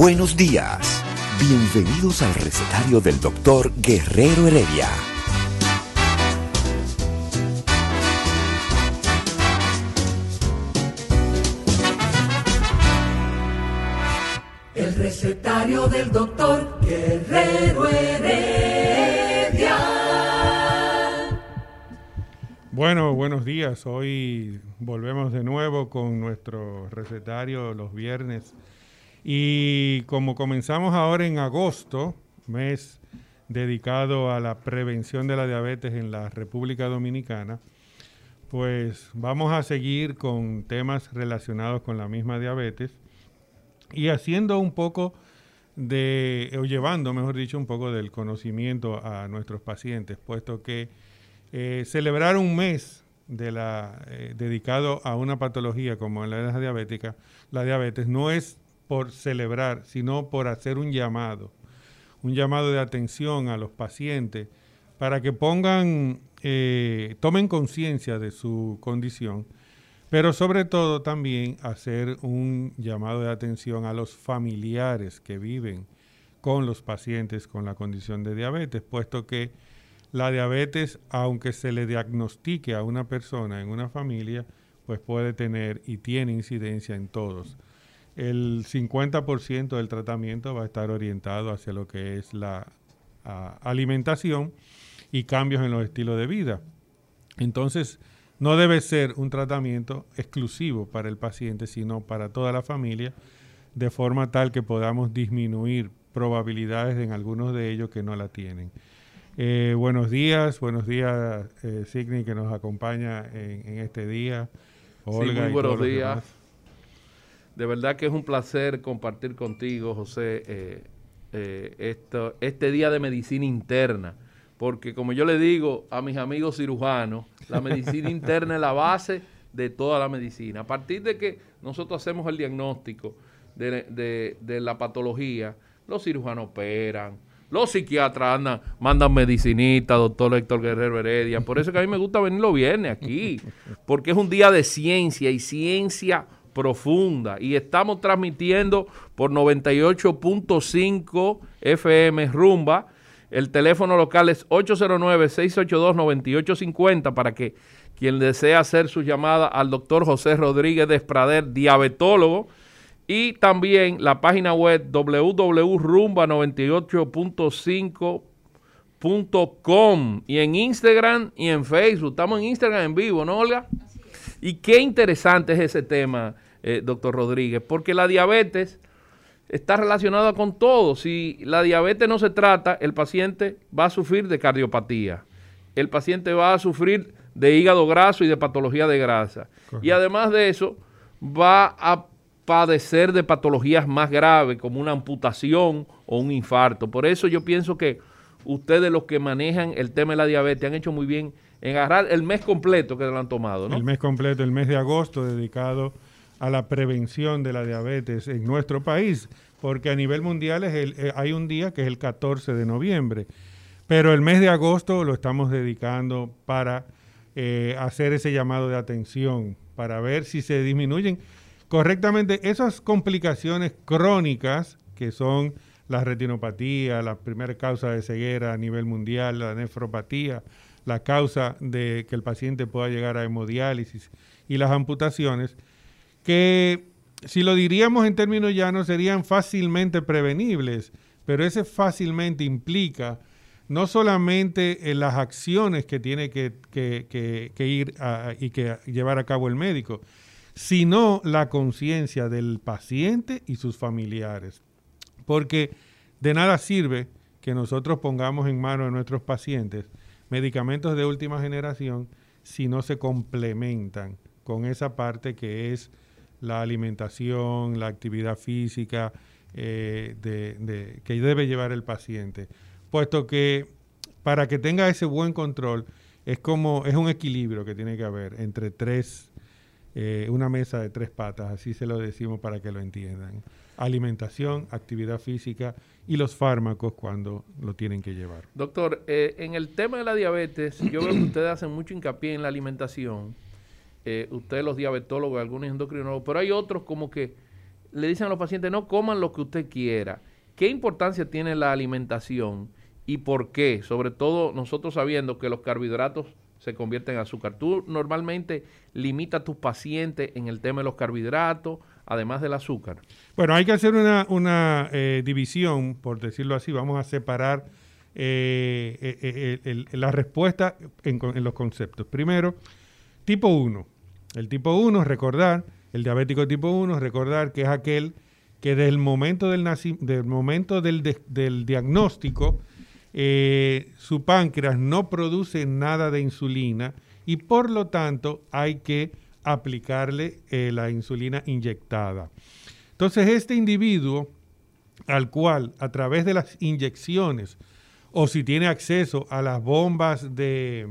Buenos días. Bienvenidos al recetario del doctor Guerrero Heredia. El recetario del doctor Guerrero Heredia. Bueno, buenos días. Hoy volvemos de nuevo con nuestro recetario los viernes. Y como comenzamos ahora en agosto, mes dedicado a la prevención de la diabetes en la República Dominicana, pues vamos a seguir con temas relacionados con la misma diabetes y haciendo un poco de, o llevando, mejor dicho, un poco del conocimiento a nuestros pacientes, puesto que eh, celebrar un mes eh, dedicado a una patología como la diabética, la diabetes, no es por celebrar, sino por hacer un llamado, un llamado de atención a los pacientes para que pongan, eh, tomen conciencia de su condición, pero sobre todo también hacer un llamado de atención a los familiares que viven con los pacientes con la condición de diabetes, puesto que la diabetes, aunque se le diagnostique a una persona en una familia, pues puede tener y tiene incidencia en todos el 50% del tratamiento va a estar orientado hacia lo que es la alimentación y cambios en los estilos de vida. Entonces, no debe ser un tratamiento exclusivo para el paciente, sino para toda la familia, de forma tal que podamos disminuir probabilidades en algunos de ellos que no la tienen. Eh, buenos días, buenos días, eh, Signy, que nos acompaña en, este día. Olga muy buenos días. De verdad que es un placer compartir contigo, José, eh, eh, esto, este día de medicina interna. Porque como yo le digo a mis amigos cirujanos, la medicina interna es la base de toda la medicina. A partir de que nosotros hacemos el diagnóstico de, la patología, los cirujanos operan, los psiquiatras andan, mandan medicinita, doctor Héctor Guerrero Heredia. Por eso que a mí me gusta venir los viernes aquí, porque es un día de ciencia y ciencia profunda y estamos transmitiendo por 98.5 FM Rumba. El teléfono local es 809-682-9850 para que quien desea hacer su llamada al doctor José Rodríguez Desprader, diabetólogo, y también la página web www.rumba98.5.com y en Instagram y en Facebook. Estamos en Instagram en vivo, ¿no, Olga? Y qué interesante es ese tema, eh, doctor Rodríguez, porque la diabetes está relacionada con todo. Si la diabetes no se trata, el paciente va a sufrir de cardiopatía, el paciente va a sufrir de hígado graso y de patología de grasa. Y además de eso, va a padecer de patologías más graves como una amputación o un infarto. Por eso yo pienso que ustedes los que manejan el tema de la diabetes han hecho muy bien en agarrar el mes completo que lo han tomado. ¿no? El mes completo, el mes de agosto dedicado a la prevención de la diabetes en nuestro país, porque a nivel mundial es el, eh, hay un día que es el 14 de noviembre, pero el mes de agosto lo estamos dedicando para eh, hacer ese llamado de atención, para ver si se disminuyen. Correctamente esas complicaciones crónicas que son la retinopatía, la primera causa de ceguera a nivel mundial, la nefropatía, la causa de que el paciente pueda llegar a hemodiálisis y las amputaciones, que si lo diríamos en términos llanos serían fácilmente prevenibles, pero ese fácilmente implica no solamente en las acciones que tiene que, ir y que llevar a cabo el médico, sino la conciencia del paciente y sus familiares. Porque de nada sirve que nosotros pongamos en manos de nuestros pacientes medicamentos de última generación si no se complementan con esa parte que es la alimentación, la actividad física eh, de, que debe llevar el paciente. Puesto que para que tenga ese buen control, es como, es un equilibrio que tiene que haber entre tres, eh, una mesa de tres patas, así se lo decimos para que lo entiendan. Alimentación, actividad física y los fármacos cuando lo tienen que llevar. Doctor, eh, en el tema de la diabetes, yo veo que ustedes hacen mucho hincapié en la alimentación eh, ustedes los diabetólogos, algunos endocrinólogos, pero hay otros como que le dicen a los pacientes, no coman lo que usted quiera. ¿Qué importancia tiene la alimentación y por qué? Sobre todo nosotros sabiendo que los carbohidratos se convierten en azúcar. Tú normalmente limitas a tus pacientes en el tema de los carbohidratos, además del azúcar. Bueno, hay que hacer una, eh, división, por decirlo así, vamos a separar eh, la respuesta en, en, los conceptos. Primero, tipo 1. El tipo 1, recordar, el diabético tipo 1, recordar que es aquel que desde el momento del, momento del, diagnóstico, eh, su páncreas no produce nada de insulina y por lo tanto hay que aplicarle eh, la insulina inyectada. Entonces este individuo al cual a través de las inyecciones o si tiene acceso a las bombas de,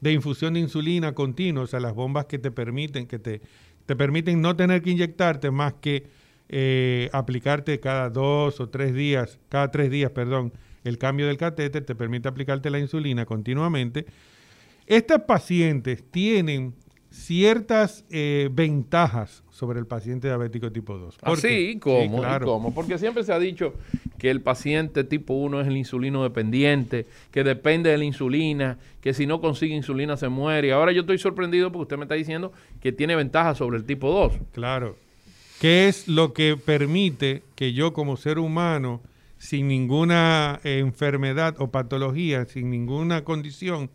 de infusión de insulina continua, o sea, las bombas que te permiten, que te, te permiten no tener que inyectarte más que eh, aplicarte cada dos o tres días, cada tres días, perdón, el cambio del catéter, te permite aplicarte la insulina continuamente. Estas pacientes tienen ciertas eh, ventajas sobre el paciente diabético tipo 2. ¿Ah, sí? ¿Cómo? ¿Cómo? Porque siempre se ha dicho que el paciente tipo 1 es el insulino dependiente, que depende de la insulina, que si no consigue insulina se muere. Y ahora yo estoy sorprendido porque usted me está diciendo que tiene ventajas sobre el tipo 2. Claro. ¿Qué es lo que permite que yo como ser humano, sin ninguna enfermedad o patología, sin ninguna condición,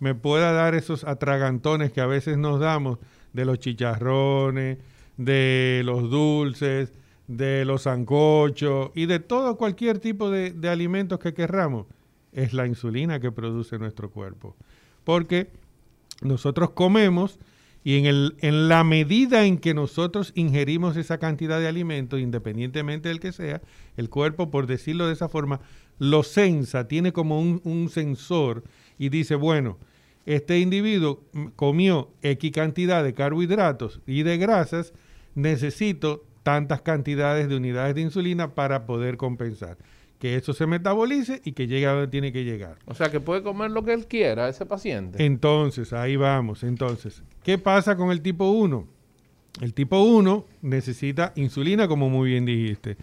me pueda dar esos atragantones que a veces nos damos de los chicharrones, de los dulces, de los ancochos y de todo cualquier tipo de, alimentos que querramos, es la insulina que produce nuestro cuerpo. Porque nosotros comemos y en, el, en la medida en que nosotros ingerimos esa cantidad de alimentos, independientemente del que sea, el cuerpo, por decirlo de esa forma, lo sensa, tiene como un sensor y dice, bueno, este individuo comió X cantidad de carbohidratos y de grasas, necesito tantas cantidades de unidades de insulina para poder compensar. Que eso se metabolice y que llegue a donde tiene que llegar. O sea, que puede comer lo que él quiera ese paciente. Entonces, ahí vamos. Entonces, ¿qué pasa con el tipo 1? El tipo 1 necesita insulina, como muy bien dijiste.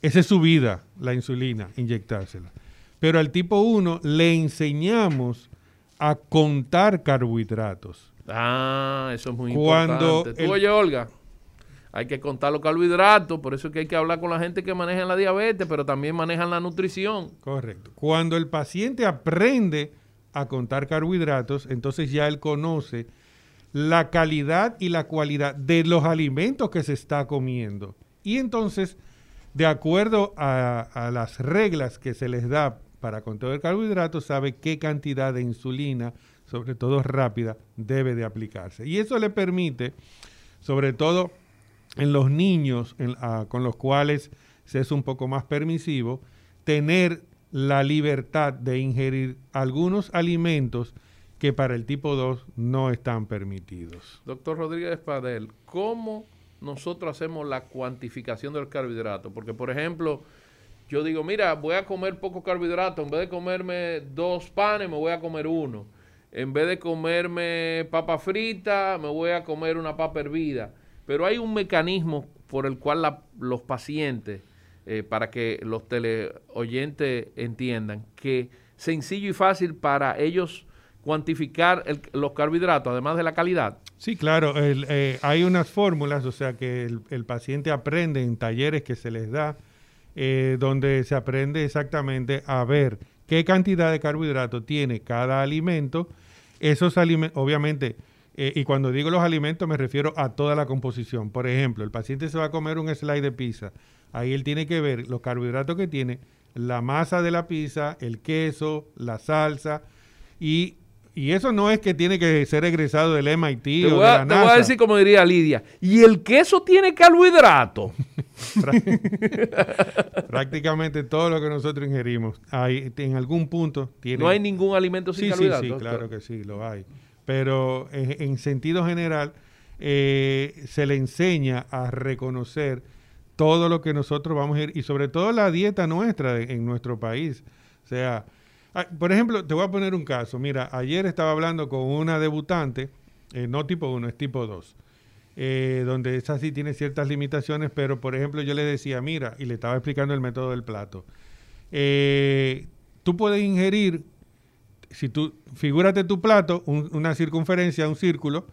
Esa es su vida, la insulina, inyectársela. Pero al tipo 1 le enseñamos a contar carbohidratos. Ah, eso es muy importante. ¿Tú oye, Olga? Hay que contar los carbohidratos, por eso es que hay que hablar con la gente que maneja la diabetes, pero también manejan la nutrición. Correcto. Cuando el paciente aprende a contar carbohidratos, entonces ya él conoce la calidad y la cualidad de los alimentos que se está comiendo. Y entonces, de acuerdo a, a las reglas que se les da para control el carbohidrato sabe qué cantidad de insulina, sobre todo rápida, debe de aplicarse. Y eso le permite, sobre todo en los niños ah, con los cuales se es un poco más permisivo, tener la libertad de ingerir algunos alimentos que para el tipo 2 no están permitidos. Doctor Rodríguez Padel, ¿cómo nosotros hacemos la cuantificación del carbohidrato? Porque, por ejemplo, yo digo, mira, voy a comer poco carbohidrato, en vez de comerme dos panes, me voy a comer uno. En vez de comerme papa frita, me voy a comer una papa hervida. Pero hay un mecanismo por el cual los pacientes, eh, para que los teleoyentes entiendan, que sencillo y fácil para ellos cuantificar los carbohidratos, además de la calidad. Sí, claro, eh, hay unas fórmulas, o sea que el, el paciente aprende en talleres que se les da eh, donde se aprende exactamente a ver qué cantidad de carbohidratos tiene cada alimento. Esos alimentos, obviamente, eh, y cuando digo los alimentos me refiero a toda la composición. Por ejemplo, el paciente se va a comer un slide de pizza. Ahí él tiene que ver los carbohidratos que tiene, la masa de la pizza, el queso, la salsa, Y, y eso no es que tiene que ser egresado del MIT Te o voy, de la te voy a NASA. decir como diría Lidia. ¿Y el queso tiene carbohidrato? Prácticamente todo lo que nosotros ingerimos hay, en algún punto tiene... No hay ningún alimento sin Sí, sí, carbohidrato. sí, doctor? claro que sí, lo hay. Pero en, en sentido general, eh, se le enseña a reconocer todo lo que nosotros vamos a ir, y sobre todo la dieta nuestra de- en nuestro país. O sea, por ejemplo, te voy a poner un caso. Mira, ayer estaba hablando con una debutante, eh, no tipo 1, es tipo 2. eh, donde esa sí tiene ciertas limitaciones, pero por ejemplo yo le decía, mira, y le estaba explicando el método del plato. Eh, tú puedes ingerir si tú, figúrate tu plato, un- una circunferencia, un círculo,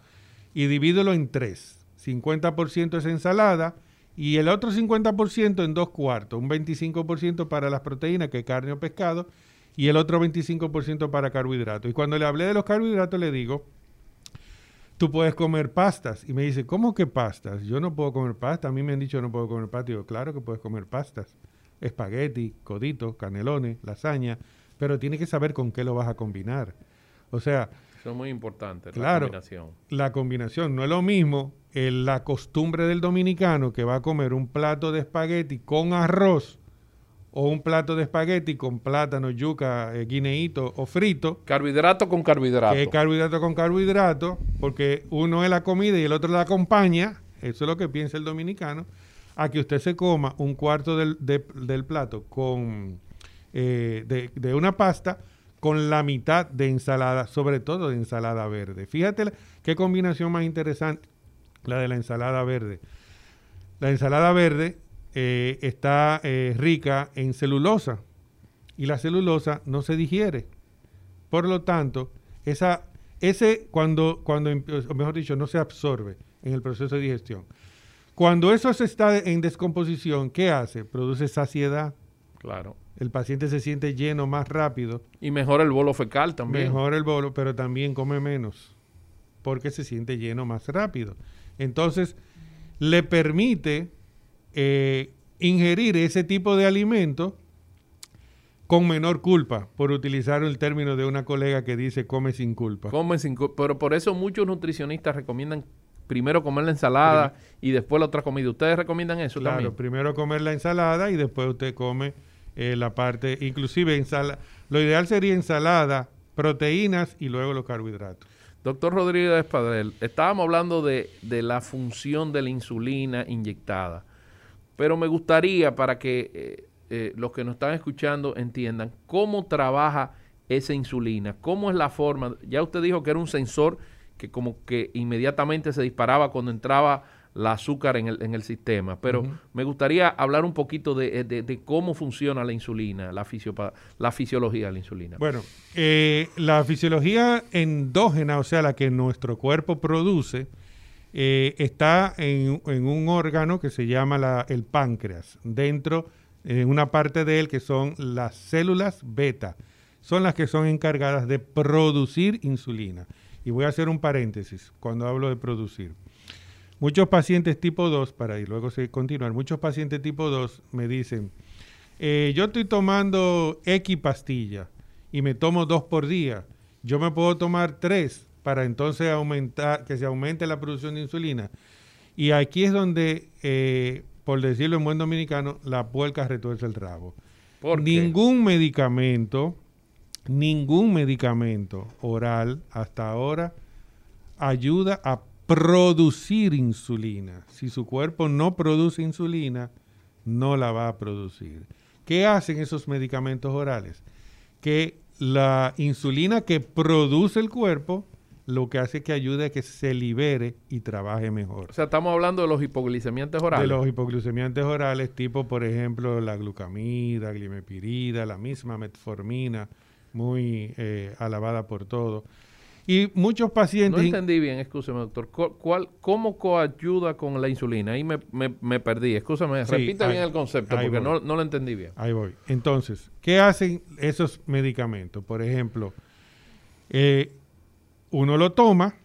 y divídelo en tres. 50% es ensalada y el otro 50% en dos cuartos. Un 25% para las proteínas, que es carne o pescado, y el otro 25% para carbohidratos. Y cuando le hablé de los carbohidratos, le digo, tú puedes comer pastas. Y me dice, ¿cómo que pastas? Yo no puedo comer pasta. A mí me han dicho no puedo comer pasta. Y digo, claro que puedes comer pastas. Espagueti, coditos, canelones, lasaña. Pero tienes que saber con qué lo vas a combinar. O sea, Eso es muy importante, la Claro. combinación. la combinación no es lo mismo eh, la costumbre del dominicano que va a comer un plato de espagueti con arroz o un plato de espagueti con plátano, yuca, eh, guineíto o frito Carbohidrato con carbohidrato. que es carbohidrato con carbohidrato, porque uno es la comida y el otro la acompaña, eso es lo que piensa el dominicano, a que usted se coma un cuarto del, de- del plato con eh, de, de una pasta con la mitad de ensalada, sobre todo de ensalada verde. Fíjate la- qué combinación más interesante, la de la ensalada verde. La ensalada verde eh, está eh, rica en celulosa y la celulosa no se digiere. Por lo tanto, esa, ese cuando, cuando, o mejor dicho, no se absorbe en el proceso de digestión. Cuando eso se está en descomposición, ¿qué hace? Produce saciedad. Claro. El paciente se siente lleno más rápido, Y mejora el bolo fecal también. mejora el bolo, pero también come menos, porque se siente lleno más rápido. Entonces, le permite eh, ingerir ese tipo de alimento con menor culpa, por utilizar el término de una colega que dice come sin culpa. Comen sin pero por eso muchos nutricionistas recomiendan primero comer la ensalada y después la otra comida. ¿Ustedes recomiendan eso Claro, también? primero comer la ensalada y después usted come eh, la parte, inclusive ensala, lo ideal sería ensalada, proteínas y luego los carbohidratos. Doctor Rodríguez Padrel, estábamos hablando de, de la función de la insulina inyectada, pero me gustaría para que eh, eh, los que nos están escuchando entiendan cómo trabaja esa insulina, cómo es la forma. Ya usted dijo que era un sensor que como que inmediatamente se disparaba cuando entraba la azúcar en el, en el sistema, pero me gustaría hablar un poquito de, de- de cómo funciona la insulina, la, fisiopa- la fisiología de la insulina. Bueno, eh, la fisiología endógena, o sea, la que nuestro cuerpo produce, eh, está en, un órgano que se llama la- el páncreas, dentro, en una parte de él que son las células beta, son las que son encargadas de producir insulina. Y voy a hacer un paréntesis cuando hablo de producir. Muchos pacientes tipo 2, para y luego se continuar, muchos pacientes tipo 2 me dicen, eh, yo estoy tomando X pastilla y me tomo dos por día. Yo me puedo tomar tres para entonces aumentar, que se aumente la producción de insulina. Y aquí es donde, eh, por decirlo en buen dominicano, la puerca retuerce el rabo. ¿Por? Ningún medicamento, ningún medicamento oral hasta ahora ayuda a producir insulina. Si su cuerpo no produce insulina, no la va a producir. ¿Qué hacen esos medicamentos orales? Que la insulina que produce el cuerpo, lo que hace es que ayude a que se libere y trabaje mejor O sea, estamos hablando de los hipoglicemiantes orales. de los hipoglucemiantes orales, tipo, por ejemplo, la glucamida, glimepirida, la misma metformina, muy eh, alabada por todo. Y muchos No pacientes... entendí bien, escúchame, doctor. ¿Cu- ¿Cuál, ¿Cómo coayuda con la insulina? Ahí me, me, me perdí. Escúchame, Sí, repita ahí- bien el concepto porque no, no lo entendí bien. Ahí voy. Entonces, ¿qué hacen esos medicamentos? Por ejemplo, eh, uno lo toma,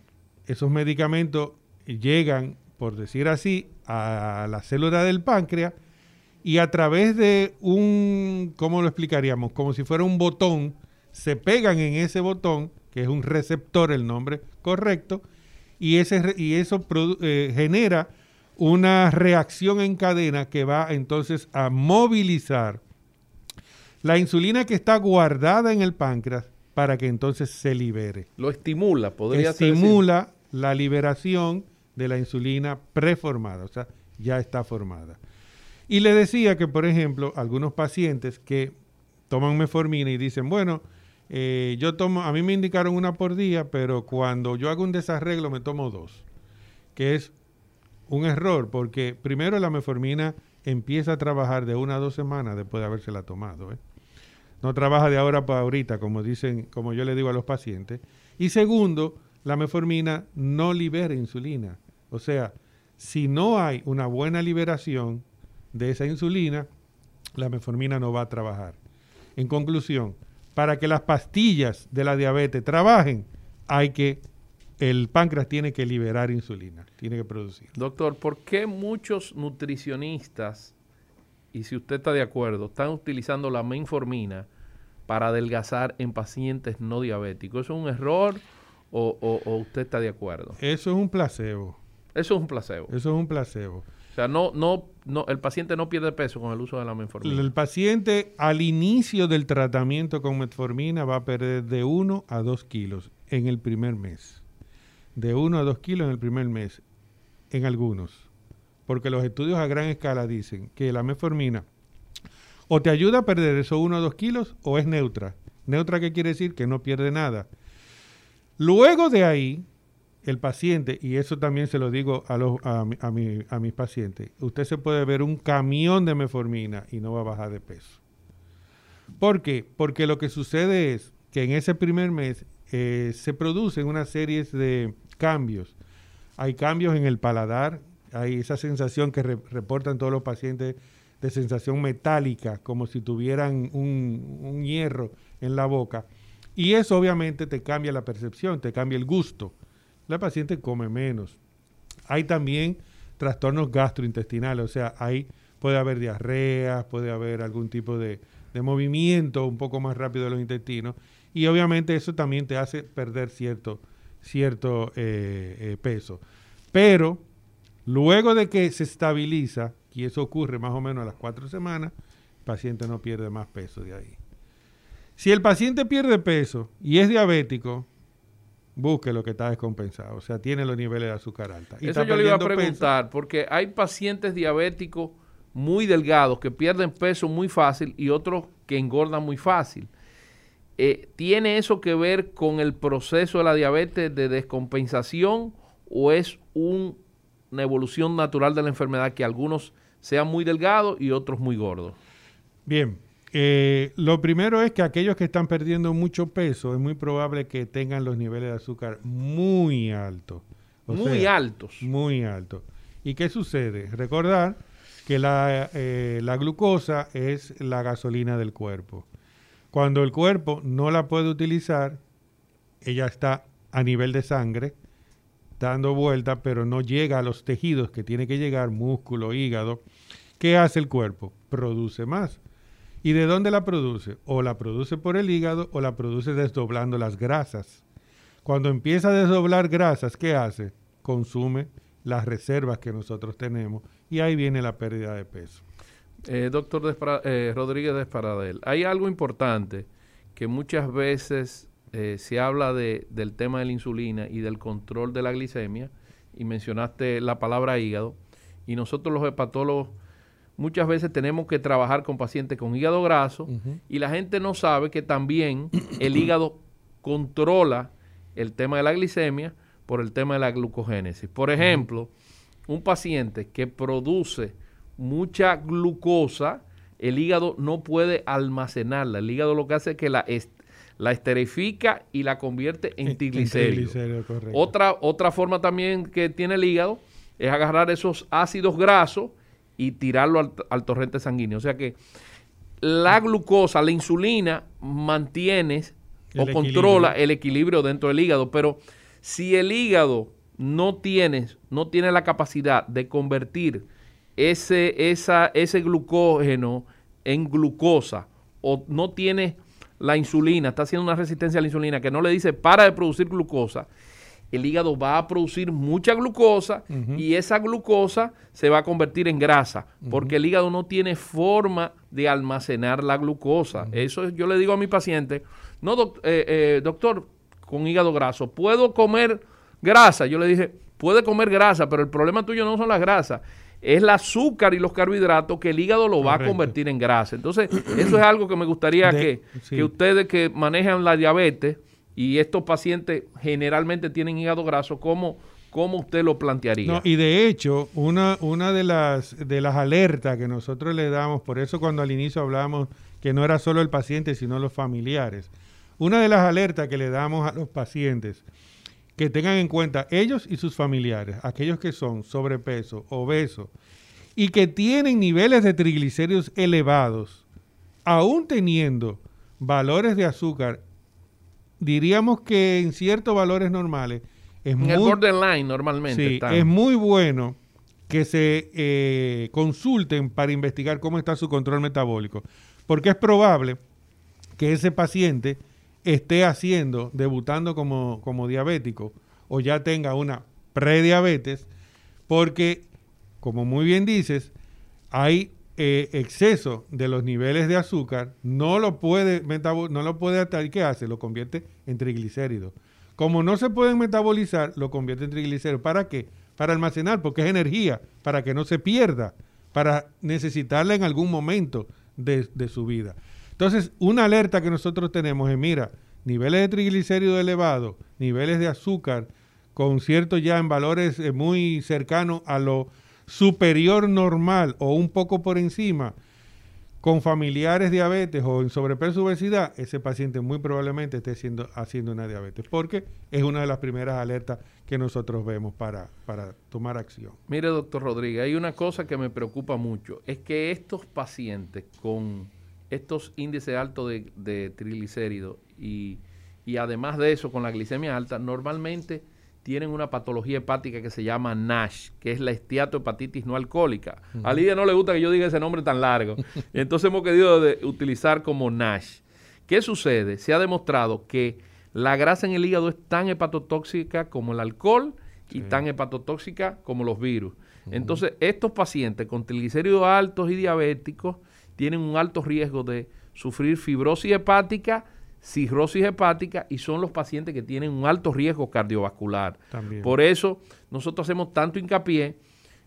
esos medicamentos llegan, por decir así, a la célula del páncreas y a través de un, ¿cómo lo explicaríamos? Como si fuera un botón se pegan en ese botón, que es un receptor, el nombre correcto, y, ese, y eso eh, genera una reacción en cadena que va entonces a movilizar la insulina que está guardada en el páncreas para que entonces se libere. Lo estimula, podría Estimula la liberación de la insulina preformada, o sea, ya está formada. Y le decía que, por ejemplo, algunos pacientes que toman meformina y dicen, bueno, eh, yo tomo, a mí me indicaron una por día, pero cuando yo hago un desarreglo me tomo dos, que es un error, porque primero la meformina empieza a trabajar de una a dos semanas después de habérsela tomado. ¿eh? No trabaja de ahora para ahorita, como dicen, como yo le digo a los pacientes. Y segundo, la meformina no libera insulina. O sea, si no hay una buena liberación de esa insulina, la meformina no va a trabajar. En conclusión, para que las pastillas de la diabetes trabajen, hay que el páncreas tiene que liberar insulina, tiene que producir. Doctor, ¿por qué muchos nutricionistas, y si usted está de acuerdo, están utilizando la menformina para adelgazar en pacientes no diabéticos? ¿Eso es un error o, usted está de acuerdo? Eso es un placebo. Eso es un placebo. Eso es un placebo. O sea, no, no, no, el paciente no pierde peso con el uso de la metformina. El paciente al inicio del tratamiento con metformina va a perder de 1 a 2 kilos en el primer mes de 1 a 2 kilos en el primer mes, en algunos. Porque los estudios a gran escala dicen que la metformina o te ayuda a perder esos 1 a 2 kilos o es neutra. Neutra, ¿qué quiere decir? Que no pierde nada. Luego de ahí, el paciente, y eso también se lo digo a, los, a, a mis pacientes, usted se puede ver un camión de metformina y no va a bajar de peso. ¿Por qué? Porque lo que sucede es que en ese primer mes eh, se producen una serie de cambios. Hay cambios en el paladar, hay esa sensación que reportan todos los pacientes de sensación metálica, como si tuvieran un, hierro en la boca. Y eso obviamente te cambia la percepción, te cambia el gusto. La paciente come menos. Hay también trastornos gastrointestinales, o sea, hay, puede haber diarrea, puede haber algún tipo de, de movimiento un poco más rápido de los intestinos y obviamente eso también te hace perder cierto, cierto eh, eh, peso. Pero luego de que se estabiliza, y eso ocurre más o menos a las cuatro semanas, el paciente no pierde más peso de ahí. Si el paciente pierde peso y es diabético, busque lo que está descompensado, o sea, tiene los niveles de azúcar alta. Y Eso yo le iba a preguntar, porque hay pacientes diabéticos muy delgados que pierden peso muy fácil y otros que engordan muy fácil. Eh, ¿tiene eso que ver con el proceso de la diabetes de descompensación o es una evolución natural de la enfermedad que algunos sean muy delgados y otros muy gordos? Bien, eh, lo primero es que aquellos que están perdiendo mucho peso es muy probable que tengan los niveles de azúcar muy altos. muy altos. Muy altos. ¿Y qué sucede? Recordar que la, eh, la glucosa es la gasolina del cuerpo. Cuando el cuerpo no la puede utilizar, ella está a nivel de sangre, dando vuelta, pero no llega a los tejidos que tiene que llegar, músculo, hígado. ¿Qué hace el cuerpo? Produce más. ¿Y de dónde la produce? O la produce por el hígado o la produce desdoblando las grasas. Cuando empieza a desdoblar grasas, ¿qué hace? Consume las reservas que nosotros tenemos y ahí viene la pérdida de peso. Eh, doctor eh, Rodríguez de Esparadel, hay algo importante que muchas veces eh, se habla de, del tema de la insulina y del control de la glicemia, y mencionaste la palabra hígado, y nosotros los hepatólogos muchas veces tenemos que trabajar con pacientes con hígado graso, y la gente no sabe que también el hígado controla el tema de la glicemia por el tema de la glucogénesis. Por ejemplo, un paciente que produce mucha glucosa, el hígado no puede almacenarla. El hígado lo que hace es que la, la esterifica y la convierte en triglicéridos. Otra, otra forma también que tiene el hígado es agarrar esos ácidos grasos y tirarlo al, torrente sanguíneo. O sea que la glucosa, la insulina, mantiene o controla el equilibrio dentro del hígado. Pero si el hígado no tiene, no tiene la capacidad de convertir ese, esa, ese glucógeno en glucosa o no tiene la insulina, está haciendo una resistencia a la insulina que no le dice para de producir glucosa, el hígado va a producir mucha glucosa y esa glucosa se va a convertir en grasa, porque el hígado no tiene forma de almacenar la glucosa. Eso yo le digo a mi paciente, no, eh, eh, doctor, con hígado graso, ¿puedo comer grasa? Yo le dije, puede comer grasa, pero el problema tuyo no son las grasas, es el azúcar y los carbohidratos que el hígado lo va a convertir en grasa. Entonces, eso es algo que me gustaría que, que ustedes que manejan la diabetes, y estos pacientes generalmente tienen hígado graso, ¿cómo, cómo usted lo plantearía? No, y de hecho, una, una de, las, de las alertas que nosotros le damos, por eso cuando al inicio hablábamos que no era solo el paciente, sino los familiares, una de las alertas que le damos a los pacientes, que tengan en cuenta ellos y sus familiares, aquellos que son sobrepeso, obesos, y que tienen niveles de triglicéridos elevados, aún teniendo valores de azúcar diríamos que en ciertos valores normales es en muy, el borderline normalmente. Sí, es muy bueno que se eh, consulten para investigar cómo está su control metabólico, porque es probable que ese paciente esté haciendo, debutando como, como diabético o ya tenga una prediabetes, porque, como muy bien dices, hay eh, exceso de los niveles de azúcar no lo puede no lo puede ¿y qué hace? Lo convierte en triglicéridos. Como no se pueden metabolizar, lo convierte en triglicéridos. ¿Para qué? Para almacenar, porque es energía, para que no se pierda, para necesitarla en algún momento de, de su vida. Entonces, una alerta que nosotros tenemos es, mira, niveles de triglicéridos elevados, niveles de azúcar con cierto ya en valores eh, muy cercanos a lo superior normal o un poco por encima con familiares diabetes o en sobrepeso obesidad, ese paciente muy probablemente esté siendo, haciendo una diabetes, porque es una de las primeras alertas que nosotros vemos para, para tomar acción. Mire, doctor Rodríguez, hay una cosa que me preocupa mucho, es que estos pacientes con estos índices altos de, de triglicéridos y, y además de eso con la glicemia alta, normalmente tienen una patología hepática que se llama NASH, que es la esteatohepatitis no alcohólica. A Lidia no le gusta que yo diga ese nombre tan largo. entonces hemos querido utilizar como NASH. ¿Qué sucede? Se ha demostrado que la grasa en el hígado es tan hepatotóxica como el alcohol y tan hepatotóxica como los virus. Entonces, estos pacientes con triglicéridos altos y diabéticos tienen un alto riesgo de sufrir fibrosis hepática, cirrosis hepática y son los pacientes que tienen un alto riesgo cardiovascular. Por eso nosotros hacemos tanto hincapié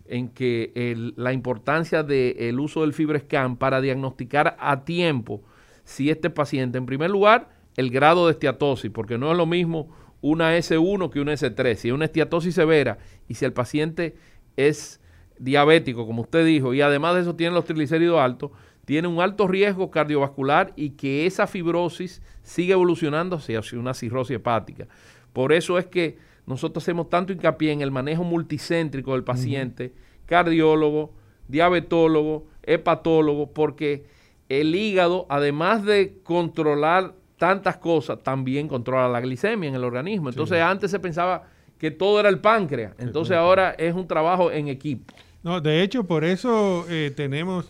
en que la importancia del uso del FibroScan para diagnosticar a tiempo si este paciente, en primer lugar, el grado de esteatosis, porque no es lo mismo una S1 que una S3. Si es una esteatosis severa y si el paciente es diabético, como usted dijo, y además de eso tiene los triglicéridos altos, tiene un alto riesgo cardiovascular y que esa fibrosis sigue evolucionando hacia una cirrosis hepática. Por eso es que nosotros hacemos tanto hincapié en el manejo multicéntrico del paciente, cardiólogo, diabetólogo, hepatólogo, porque el hígado, además de controlar tantas cosas, también controla la glicemia en el organismo. Entonces antes se pensaba que todo era el páncreas, entonces ahora es un trabajo en equipo. No, de hecho, por eso eh, tenemos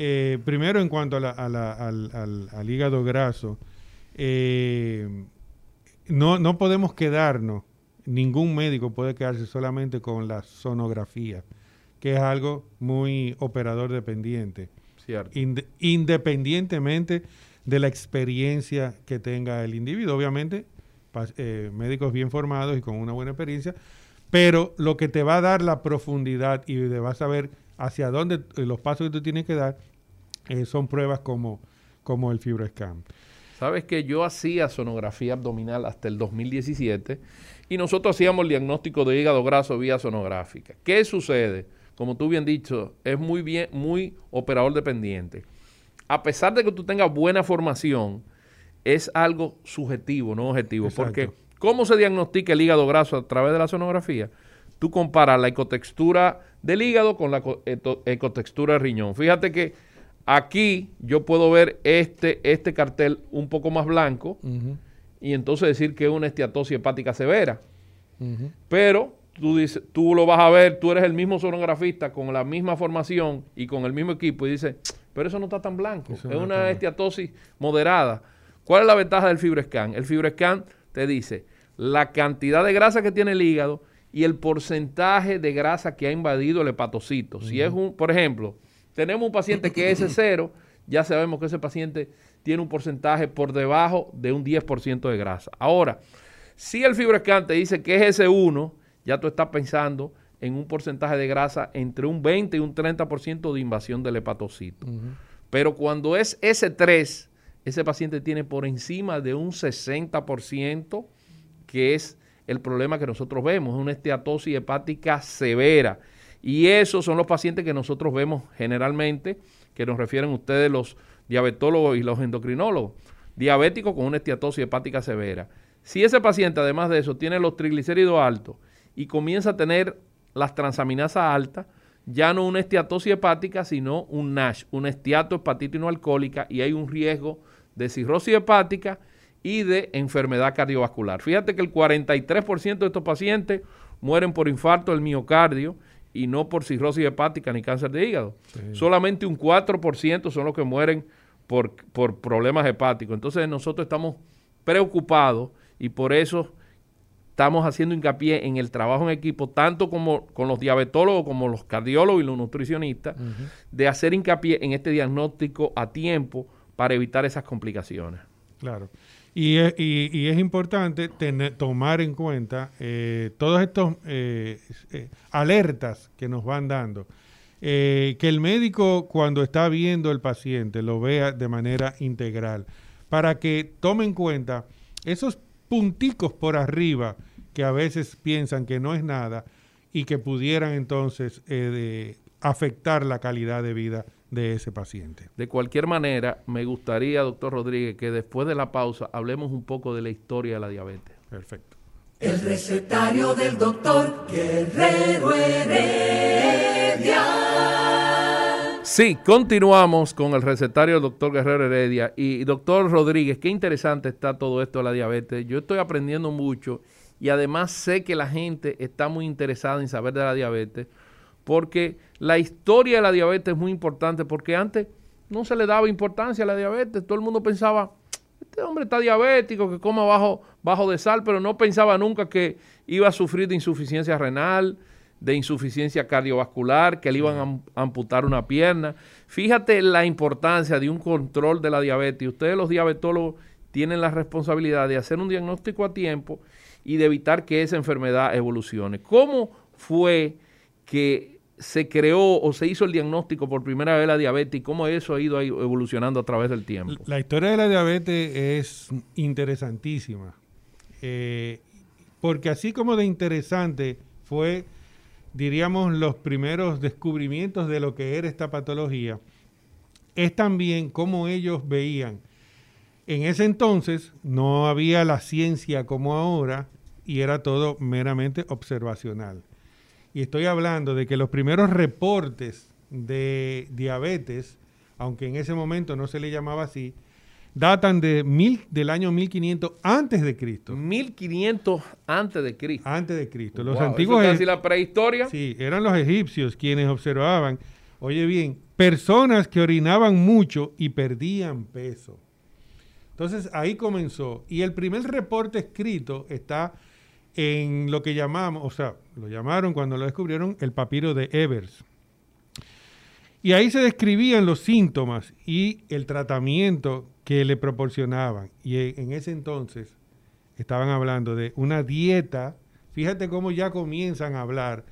eh, primero, en cuanto al, hígado graso, eh, no, no podemos quedarnos, ningún médico puede quedarse solamente con la sonografía, que es algo muy operador dependiente. independientemente de la experiencia que tenga el individuo. Obviamente, eh, médicos bien formados y con una buena experiencia, pero lo que te va a dar la profundidad y te vas a ver hacia dónde los pasos que tú tienes que dar eh, son pruebas como, como el FibroScan. Sabes que yo hacía sonografía abdominal hasta el 2017 y nosotros hacíamos el diagnóstico de hígado graso vía sonográfica. ¿Qué sucede? Como tú bien dicho, es muy bien, muy operador dependiente. A pesar de que tú tengas buena formación, es algo subjetivo, no objetivo. Porque, ¿cómo se diagnostica el hígado graso a través de la sonografía? Tú comparas la ecotextura del hígado con la ecotextura del riñón. Fíjate que aquí yo puedo ver este, este cartel un poco más blanco y entonces decir que es una esteatosis hepática severa. Pero tú, dices, tú lo vas a ver, tú eres el mismo sonografista con la misma formación y con el mismo equipo y dices, pero eso no está tan blanco, es una esteatosis moderada. ¿Cuál es la ventaja del FibroScan? El FibroScan te dice la cantidad de grasa que tiene el hígado y el porcentaje de grasa que ha invadido el hepatocito. Si es un, por ejemplo, tenemos un paciente que es S0, ya sabemos que ese paciente tiene un porcentaje por debajo de un 10% de grasa. Ahora, si el FibroScan te dice que es S1, ya tú estás pensando en un porcentaje de grasa entre un 20 y un 30% de invasión del hepatocito. Pero cuando es S3, ese paciente tiene por encima de un 60%, que es el problema que nosotros vemos, es una esteatosis hepática severa. Y esos son los pacientes que nosotros vemos generalmente, que nos refieren ustedes los diabetólogos y los endocrinólogos, diabéticos con una esteatosis hepática severa. Si ese paciente, además de eso, tiene los triglicéridos altos y comienza a tener las transaminasas altas, ya no una esteatosis hepática, sino un NASH, una esteatohepatitis no alcohólica, y hay un riesgo de cirrosis hepática y de enfermedad cardiovascular. Fíjate que el 43% de estos pacientes mueren por infarto del miocardio y no por cirrosis hepática ni cáncer de hígado. Solamente un 4% son los que mueren por, por problemas hepáticos. Entonces nosotros estamos preocupados y por eso estamos haciendo hincapié en el trabajo en equipo, tanto como con los diabetólogos, como los cardiólogos y los nutricionistas, de hacer hincapié en este diagnóstico a tiempo para evitar esas complicaciones. Claro. Y es, y, es importante tomar en cuenta eh, todos estos eh, eh, alertas que nos van dando. que el médico cuando está viendo el paciente lo vea de manera integral, para que tome en cuenta esos punticos por arriba que a veces piensan que no es nada y que pudieran entonces afectar la calidad de vida de ese paciente. De cualquier manera, me gustaría, doctor Rodríguez, que después de la pausa hablemos un poco de la historia de la diabetes. Perfecto. El recetario del doctor Guerrero Heredia. Sí, continuamos con el recetario del doctor Guerrero Heredia. Y doctor Rodríguez, qué interesante está todo esto de la diabetes. Yo estoy aprendiendo mucho y además sé que la gente está muy interesada en saber de la diabetes porque la historia de la diabetes es muy importante, porque antes no se le daba importancia a la diabetes, todo el mundo pensaba, este hombre está diabético, que coma bajo, bajo de sal, pero no pensaba nunca que iba a sufrir de insuficiencia renal, de insuficiencia cardiovascular, que le iban a amputar una pierna. Fíjate la importancia de un control de la diabetes. Ustedes los diabetólogos tienen la responsabilidad de hacer un diagnóstico a tiempo y de evitar que esa enfermedad evolucione. ¿Cómo fue que se creó o se hizo el diagnóstico por primera vez la diabetes y cómo eso ha ido evolucionando a través del tiempo? La historia de la diabetes es interesantísima, eh, porque así como de interesante fue, diríamos, los primeros descubrimientos de lo que era esta patología, es también cómo ellos veían. En ese entonces no había la ciencia como ahora y era todo meramente observacional. Y estoy hablando de que los primeros reportes de diabetes, aunque en ese momento no se le llamaba así, datan de mil, del año 1500 antes de Cristo. 1500 antes de Cristo. Antes de Cristo. Los antiguos ¿eso casi la prehistoria. Sí, eran los egipcios quienes observaban, oye bien, personas que orinaban mucho y perdían peso. Entonces ahí comenzó. Y el primer reporte escrito está en lo que llamamos, o sea, lo llamaron cuando lo descubrieron el papiro de Evers. Y ahí se describían los síntomas y el tratamiento que le proporcionaban. Y en ese entonces estaban hablando de una dieta, fíjate cómo ya comienzan a hablar,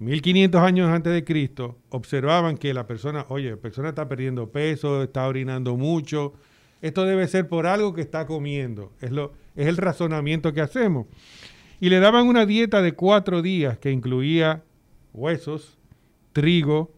1500 años antes de Cristo, observaban que la persona, oye, la persona está perdiendo peso, está orinando mucho, esto debe ser por algo que está comiendo, es, lo, es el razonamiento que hacemos. Y le daban una dieta de cuatro días que incluía huesos, trigo,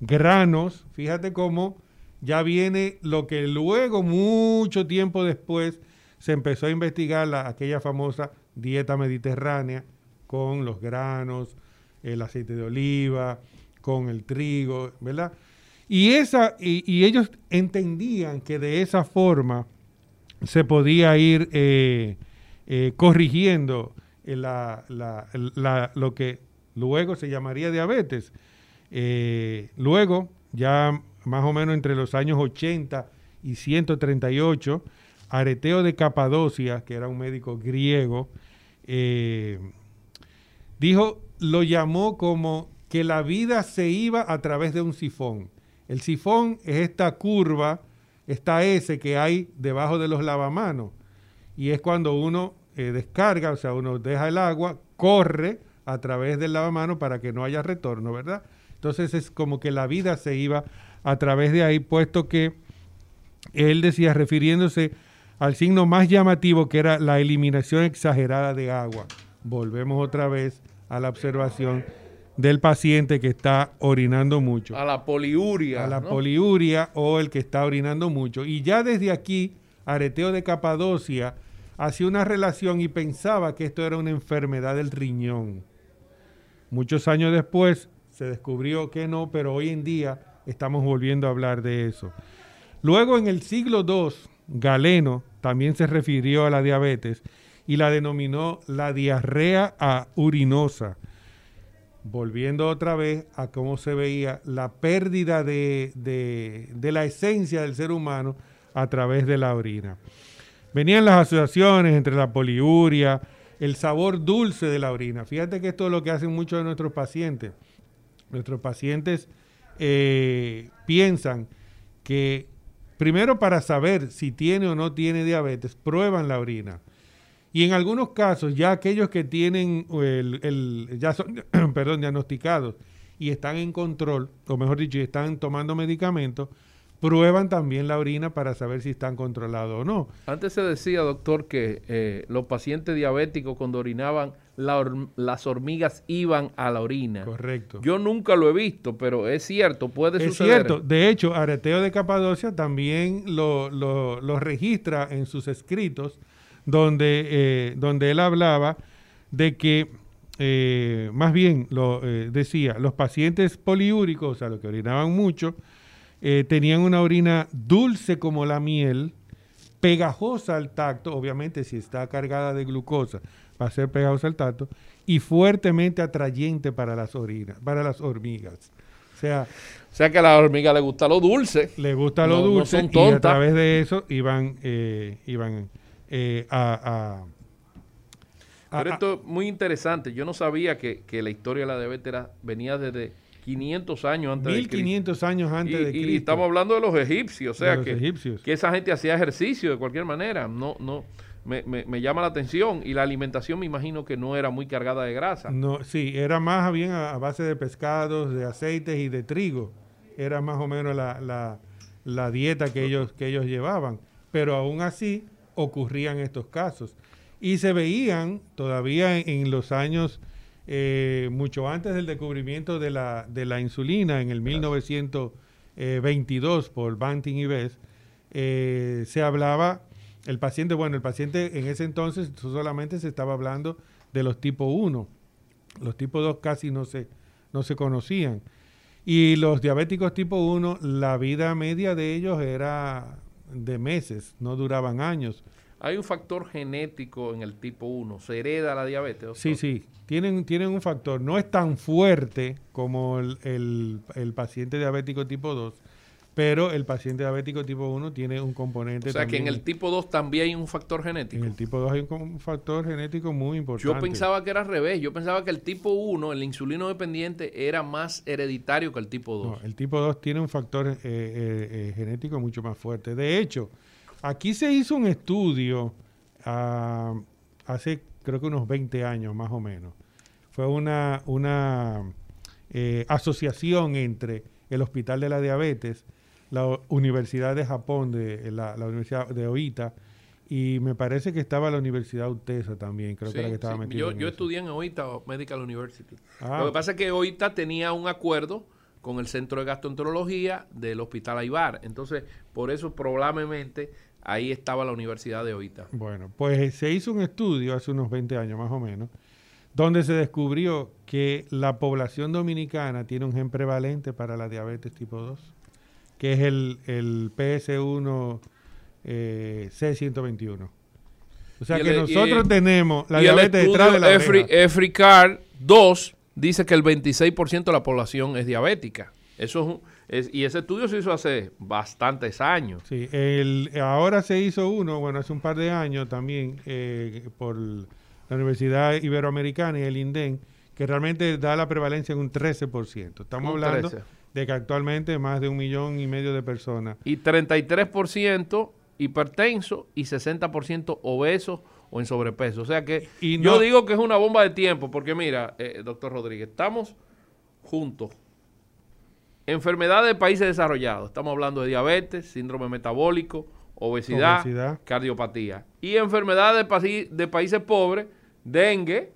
granos. Fíjate cómo ya viene lo que luego, mucho tiempo después, se empezó a investigar la, aquella famosa dieta mediterránea con los granos, el aceite de oliva, con el trigo, ¿verdad? Y, esa, y, ellos entendían que de esa forma se podía ir eh, eh, corrigiendo la, la, lo que luego se llamaría diabetes. Eh, luego, ya más o menos entre los años 80 y 138, Areteo de Capadocia, que era un médico griego, eh, dijo, lo llamó como que la vida se iba a través de un sifón. El sifón es esta curva, esta S que hay debajo de los lavamanos. Y es cuando uno eh, descarga, o sea, uno deja el agua, corre a través del lavamanos para que no haya retorno, ¿verdad? Entonces es como que la vida se iba a través de ahí, puesto que él decía, refiriéndose al signo más llamativo que era la eliminación exagerada de agua. Volvemos otra vez a la observación del paciente que está orinando mucho. A la poliuria. A la poliuria o el que está orinando mucho. Y ya desde aquí, Areteo de Capadocia hacía una relación y pensaba que esto era una enfermedad del riñón. Muchos años después se descubrió que no, pero hoy en día estamos volviendo a hablar de eso. Luego en el siglo II, Galeno también se refirió a la diabetes y la denominó la diarrea urinosa, volviendo otra vez a cómo se veía la pérdida de, de, la esencia del ser humano a través de la orina. Venían las asociaciones entre la poliuria, el sabor dulce de la orina. Fíjate que esto es lo que hacen muchos de nuestros pacientes. Nuestros pacientes eh, piensan que primero para saber si tiene o no tiene diabetes, prueban la orina. Y en algunos casos, ya aquellos que tienen el, ya son, perdón, diagnosticados y están en control, o mejor dicho, están tomando medicamentos, prueban también la orina para saber si están controlados o no. Antes se decía, doctor, que eh, los pacientes diabéticos cuando orinaban, las hormigas iban a la orina. Correcto. Yo nunca lo he visto, pero es cierto, puede es suceder. Es cierto. De hecho, Areteo de Capadocia también lo, registra en sus escritos, donde, eh, donde él hablaba de que, eh, más bien, lo decía, los pacientes poliúricos, o sea, los que orinaban mucho, eh, tenían una orina dulce como la miel, pegajosa al tacto, obviamente si está cargada de glucosa va a ser pegajosa al tacto, y fuertemente atrayente para las orinas, para las hormigas. O sea, o sea que a la hormiga le gusta lo dulce. Le gusta lo dulce y a través de eso iban, eh, iban eh, a, Pero esto es muy interesante. Yo no sabía que, que la historia de la diabetes venía desde 500 años antes 1500 años antes de Cristo. Y estamos hablando de los egipcios, o sea, que, que esa gente hacía ejercicio de cualquier manera. No, no, me, me, llama la atención. Y la alimentación me imagino que no era muy cargada de grasa. No, sí, era más bien a, base de pescados, de aceites y de trigo. Era más o menos la, la, dieta que ellos, que ellos llevaban. Pero aún así ocurrían estos casos. Y se veían todavía en los años eh, mucho antes del descubrimiento de la, de la insulina en el 1922 por Banting y Bess, eh, se hablaba, el paciente, bueno, el paciente en ese entonces solamente se estaba hablando de los tipo 1, los tipo 2 casi no se, no se conocían. Y los diabéticos tipo 1, la vida media de ellos era de meses, no duraban años. Hay un factor genético en el tipo 1, ¿se hereda la diabetes? Sí, sí, tienen, tienen un factor, no es tan fuerte como el, paciente diabético tipo 2, pero el paciente diabético tipo 1 tiene un componente. O sea que en el tipo 2 también hay un factor genético. En el tipo 2 hay un factor genético muy importante. Yo pensaba que era al revés. Yo pensaba que el tipo 1, el insulino dependiente, era más hereditario que el tipo 2. No, el tipo 2 tiene un factor eh, eh, eh, genético mucho más fuerte. De hecho, aquí se hizo un estudio ah, hace creo que unos 20 años más o menos. Fue una, una eh, asociación entre el Hospital de la Diabetes, la Universidad de Japón, de la, Universidad de OITA, y me parece que estaba la Universidad UTESA también, creo que era que estaba sí. Yo, yo estudié en OITA, Medical University. Ah. Lo que pasa es que OITA tenía un acuerdo con el Centro de Gastroenterología del Hospital Aibar. Entonces, por eso probablemente ahí estaba la Universidad de OITA. Bueno, pues se hizo un estudio hace unos 20 años más o menos, donde se descubrió que la población dominicana tiene un gen prevalente para la diabetes tipo 2, que es el, el PS1 eh, C121. O sea que nosotros tenemos la diabetes detrás de la EFRICAR 2 dice que el 26% de la población es diabética. Eso es, y ese estudio se hizo hace bastantes años. Sí, el, ahora se hizo uno, bueno, hace un par de años también, eh, por la Universidad Iberoamericana y el INDEN, que realmente da la prevalencia en un 13%. Estamos Un hablando 13. de que actualmente más de un millón y medio de personas. Y 33% hipertenso y 60% obesos o en sobrepeso. O sea que Y yo digo que es una bomba de tiempo, porque mira, eh, doctor Rodríguez, estamos juntos. Enfermedades de países desarrollados. Estamos hablando de diabetes, síndrome metabólico, obesidad, Obesidad. cardiopatía. Y enfermedades de, de países pobres, dengue,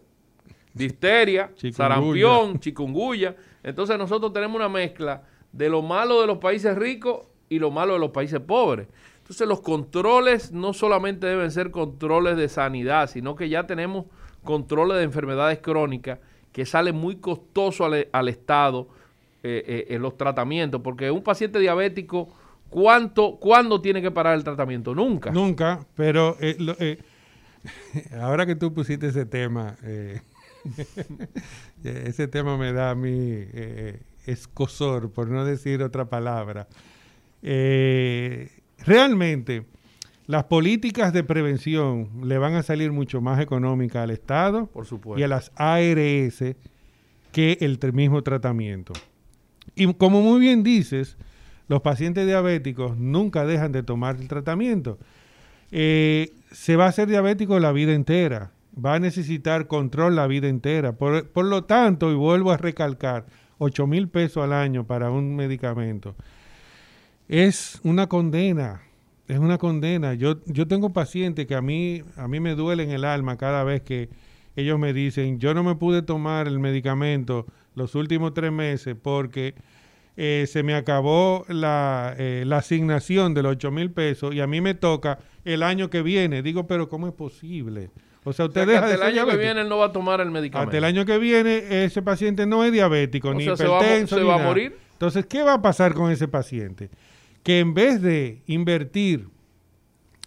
difteria, Chikungunya. sarampión, chikungunya. Entonces nosotros tenemos una mezcla de lo malo de los países ricos y lo malo de los países pobres. Entonces los controles no solamente deben ser controles de sanidad, sino que ya tenemos controles de enfermedades crónicas que sale muy costoso al, al Estado eh, eh, en los tratamientos, porque un paciente diabético, ¿cuánto, ¿cuándo tiene que parar el tratamiento? Nunca. Nunca, pero eh, lo- eh, ahora que tú pusiste ese tema, eh, ese tema me da a mí eh, escosor, por no decir otra palabra. Eh, realmente, las políticas de prevención le van a salir mucho más económicas al Estado Por supuesto. y a las ARS que el mismo tratamiento. Y como muy bien dices, los pacientes diabéticos nunca dejan de tomar el tratamiento. Eh, se va a ser diabético la vida entera, va a necesitar control la vida entera. Por, por lo tanto, y vuelvo a recalcar, 8 mil pesos al año para un medicamento es una condena, es una condena. Yo, yo tengo pacientes que a mí, a mí me duele en el alma cada vez que ellos me dicen, yo no me pude tomar el medicamento los últimos tres meses porque eh, se me acabó la, eh, la asignación de los 8 mil pesos y a mí me toca el año que viene. Digo, pero ¿cómo es posible? O sea, O usted sea, que deja hasta de el año que viene él no va a tomar el medicamento. Hasta el año que viene ese paciente no es diabético, O ni sea, se va a mo- hipertenso, se ni va a nada. morir. Entonces, ¿qué va a pasar con ese paciente? Que en vez de invertir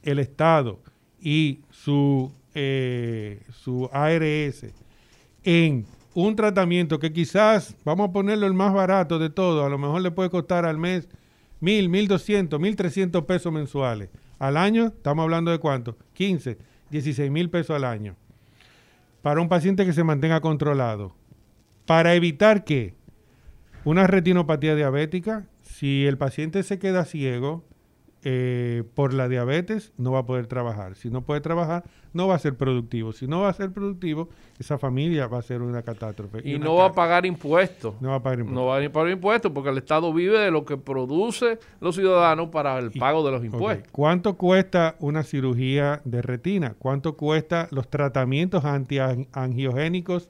el Estado y su, eh, su ARS en un tratamiento que quizás, vamos a ponerlo el más barato de todo, a lo mejor le puede costar al mes mil, mil doscientos, mil trescientos pesos mensuales. Al año, estamos hablando de cuánto? 15, 16 mil pesos al año. Para un paciente que se mantenga controlado. Para evitar que una retinopatía diabética, si el paciente se queda ciego eh, por la diabetes, no va a poder trabajar. Si no puede trabajar, no va a ser productivo. Si no va a ser productivo, esa familia va a ser una catástrofe. Y una no va a pagar impuestos. No va a pagar impuestos. No va a pagar impuestos porque el Estado vive de lo que produce los ciudadanos para el Y- pago de los impuestos. ¿Cuánto cuesta una cirugía de retina? ¿Cuánto cuesta los tratamientos antiangiogénicos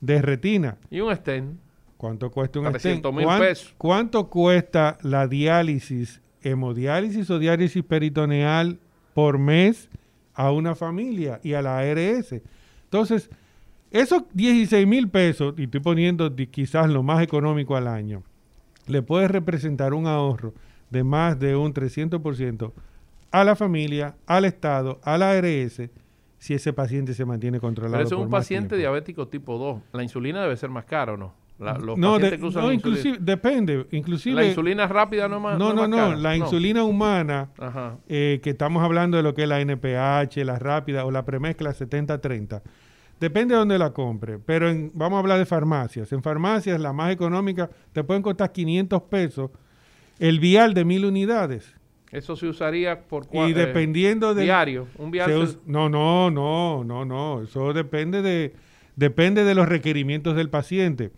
de retina? Y un stent. ¿Cuánto cuesta un 300 stent? mil ¿Cuán- pesos. ¿Cuánto cuesta la diálisis, hemodiálisis o diálisis peritoneal por mes a una familia y a la ARS? Entonces, esos 16 mil pesos, y estoy poniendo quizás lo más económico al año, le puede representar un ahorro de más de un 300% a la familia, al Estado, a la ARS, si ese paciente se mantiene controlado. Pero eso es un paciente diabético tipo 2. La insulina debe ser más cara o no. La- los no, pacientes de- que usan no, insulina- inclusive, depende. Inclusive, La insulina rápida no más no, no, no, la insulina humana, Ajá. eh, que estamos hablando de lo que es la NPH, la rápida o la premezcla 70-30. Depende de dónde la compre, pero en- vamos a hablar de farmacias. En farmacias, la más económica, te pueden costar 500 pesos el vial de mil unidades. Eso se usaría por cua- Y eh, dependiendo del... diario. Un vial se no, no, no, no, no. Eso depende de, depende de los requerimientos del paciente.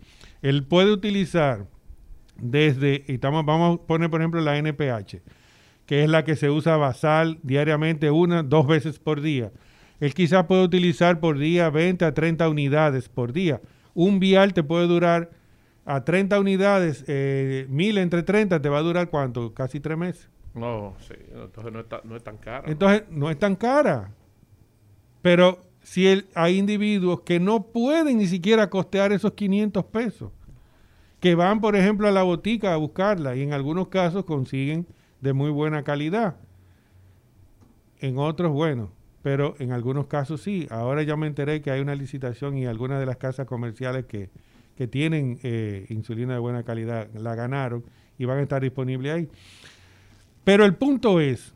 Él puede utilizar desde, y estamos, vamos a poner por ejemplo la NPH, que es la que se usa basal diariamente una, dos veces por día. Él quizás puede utilizar por día 20 a 30 unidades por día. Un vial te puede durar a 30 unidades, eh, mil entre 30, te va a durar cuánto? Casi tres meses. No, sí. Entonces no, está- no es tan caro. Entonces, no es tan cara. Pero si hay individuos que no pueden ni siquiera costear esos 500 pesos, que van, por ejemplo, a la botica a buscarla y en algunos casos consiguen de muy buena calidad. En otros, bueno, pero en algunos casos sí. Ahora ya me enteré que hay una licitación y algunas de las casas comerciales que, que tienen eh, insulina de buena calidad la ganaron y van a estar disponibles ahí. Pero el punto es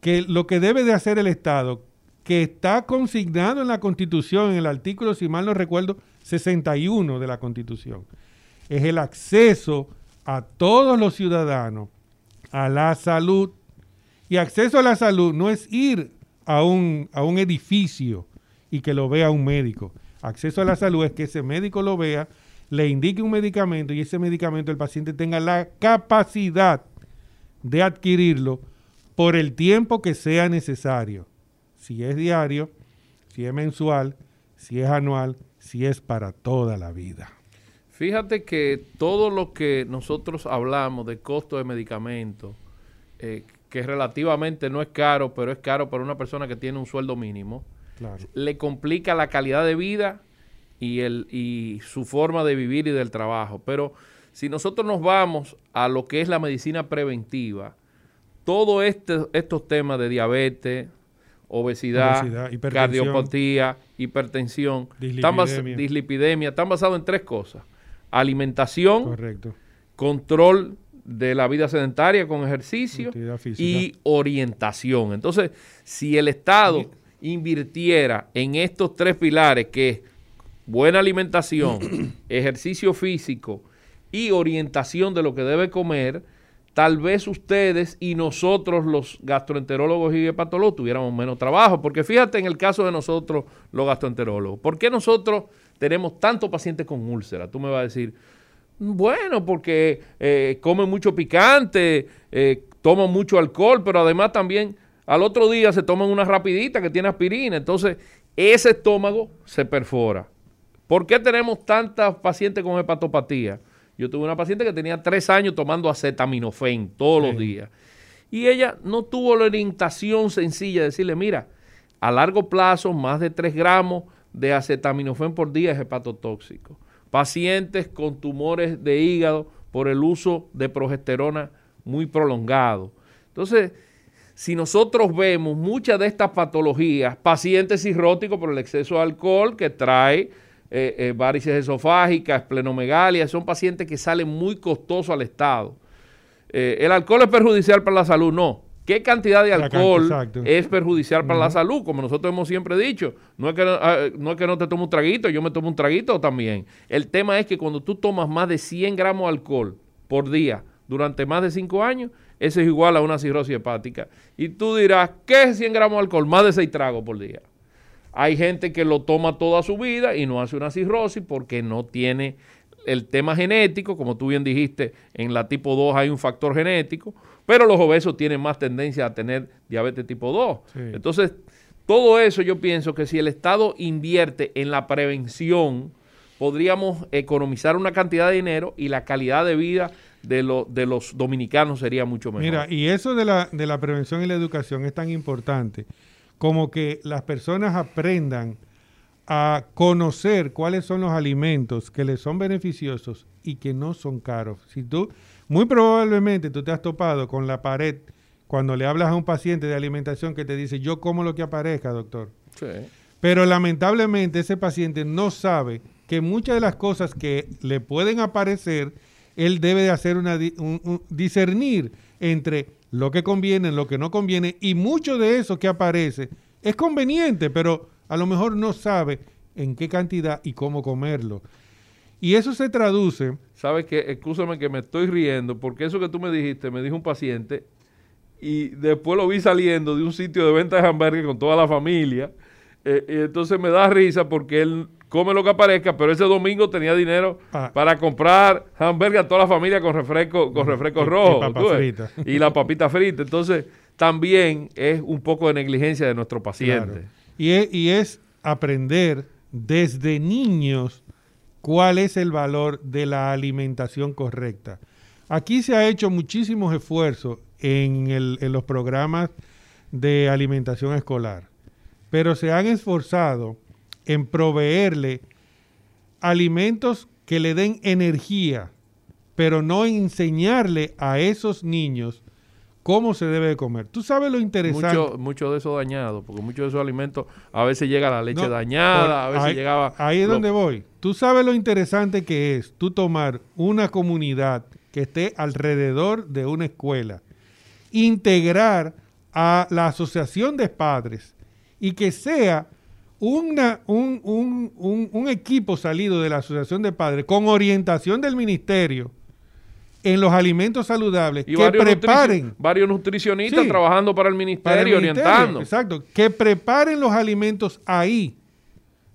que lo que debe de hacer el Estado, que está consignado en la Constitución, en el artículo, si mal no recuerdo, 61 de la Constitución, es el acceso a todos los ciudadanos a la salud. Y acceso a la salud no es ir a un, a un edificio y que lo vea un médico. Acceso a la salud es que ese médico lo vea, le indique un medicamento y ese medicamento el paciente tenga la capacidad de adquirirlo por el tiempo que sea necesario. Si es diario, si es mensual, si es anual, si es para toda la vida. Fíjate que todo lo que nosotros hablamos de costo de medicamentos, eh, que relativamente no es caro, pero es caro para una persona que tiene un sueldo mínimo, le complica la calidad de vida y, el, y su forma de vivir y del trabajo. Pero si nosotros nos vamos a lo que es la medicina preventiva, todos este, estos temas de diabetes, obesidad, cardiopatía, hipertensión, dislipidemia. Están, basados en tres cosas. Alimentación, control de la vida sedentaria con ejercicio y orientación. Entonces, si el Estado invirtiera en estos tres pilares, que es buena alimentación, ejercicio físico y orientación de lo que debe comer, tal vez ustedes y nosotros los gastroenterólogos y hepatólogos tuviéramos menos trabajo. Porque fíjate en el caso de nosotros los gastroenterólogos, ¿por qué nosotros tenemos tantos pacientes con úlcera? Tú me vas a decir, bueno, porque eh, comen mucho picante, eh, toman mucho alcohol, pero además también al otro día se toman una rapidita que tiene aspirina. Entonces, ese estómago se perfora. ¿Por qué tenemos tantas pacientes con hepatopatía? Yo tuve una paciente que tenía tres años tomando acetaminofén todos los días. Y ella no tuvo la orientación sencilla de decirle, mira, a largo plazo, más de 3 gramos de acetaminofén por día es hepatotóxico. Pacientes con tumores de hígado por el uso de progesterona muy prolongado. Entonces, si nosotros vemos muchas de estas patologías, pacientes cirróticos por el exceso de alcohol que trae eh, eh, varices esofágicas, esplenomegalia, son pacientes que salen muy costosos al Estado. Eh, ¿El alcohol es perjudicial para la salud? No. ¿Qué cantidad de alcohol es perjudicial para la salud? Como nosotros hemos siempre dicho, no es, que, ah, no es que no te tome un traguito, yo me tomo un traguito también. El tema es que cuando tú tomas más de 100 gramos de alcohol por día durante más de 5 años, eso es igual a una cirrosis hepática. Y tú dirás, ¿qué es 100 gramos de alcohol? Más de 6 tragos por día. Hay gente que lo toma toda su vida y no hace una cirrosis porque no tiene el tema genético, como tú bien dijiste, en la tipo 2 hay un factor genético, pero los obesos tienen más tendencia a tener diabetes tipo 2. Entonces, todo eso yo pienso que si el Estado invierte en la prevención, podríamos economizar una cantidad de dinero y la calidad de vida de, de los dominicanos sería mucho mejor. Mira, y eso de la, de la prevención y la educación es tan importante como que las personas aprendan a conocer cuáles son los alimentos que les son beneficiosos y que no son caros. Si tú, muy probablemente tú te has topado con la pared cuando le hablas a un paciente de alimentación que te dice, yo como lo que aparezca, doctor. Sí. Pero lamentablemente ese paciente no sabe que muchas de las cosas que le pueden aparecer él debe de hacer una discernir entre lo que conviene, lo que no conviene, y mucho de eso que aparece es conveniente, pero a lo mejor no sabe en qué cantidad y cómo comerlo. Y eso se traduce. Sabes que, escúchame que me estoy riendo, porque eso que tú me dijiste, me dijo un paciente, y después lo vi saliendo de un sitio de venta de hamburguesas con toda la familia, eh, y entonces me da risa porque él come lo que aparezca, pero ese domingo tenía dinero ah. para comprar hamburguesas a toda la familia con refresco, con refresco rojo. Y, la papita frita. Entonces, también es un poco de negligencia de nuestro paciente. Y, es, y es aprender desde niños cuál es el valor de la alimentación correcta. Aquí se ha hecho muchísimos esfuerzos en, el, en los programas de alimentación escolar, pero se han esforzado en proveerle alimentos que le den energía, pero no enseñarle a esos niños cómo se debe de comer. Tú sabes lo interesante. Mucho, mucho de eso dañado, porque muchos de esos alimentos a veces llega la leche dañada, a veces ahí, llegaba... Ahí es donde voy. Tú sabes lo interesante que es tú tomar una comunidad que esté alrededor de una escuela, integrar a la asociación de padres y que sea una, un, un, un, equipo salido de la asociación de padres con orientación del ministerio en los alimentos saludables y que preparen. varios nutricionistas trabajando para el ministerio, orientando. exacto. Que preparen los alimentos ahí.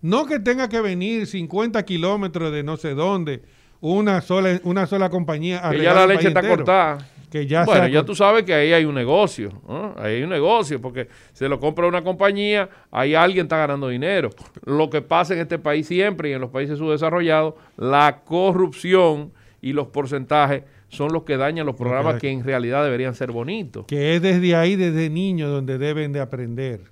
No que tenga que venir 50 kilómetros de no sé dónde una sola una sola compañía a que ya la leche está cortada que ya bueno, ya tú sabes que ahí hay un negocio, ahí hay un negocio, porque se lo compra una compañía, ahí alguien está ganando dinero. Lo que pasa en este país siempre y en los países subdesarrollados, la corrupción y los porcentajes son los que dañan los programas que en realidad deberían ser bonitos. Que es desde ahí, desde niños, donde deben de aprender.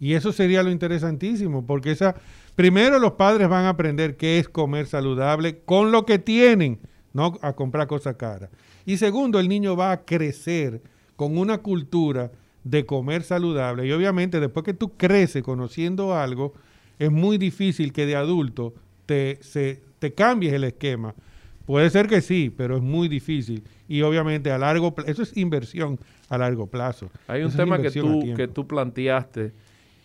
Y eso sería lo interesantísimo, porque esa, primero los padres van a aprender qué es comer saludable con lo que tienen, no a comprar cosas caras. Y segundo, el niño va a crecer con una cultura de comer saludable. Y obviamente después que tú creces conociendo algo, es muy difícil que de adulto te, se, te cambies el esquema Puede ser que sí, pero es muy difícil. Y obviamente a largo plazo, eso es inversión a largo plazo. Hay un tema que tú, que tú planteaste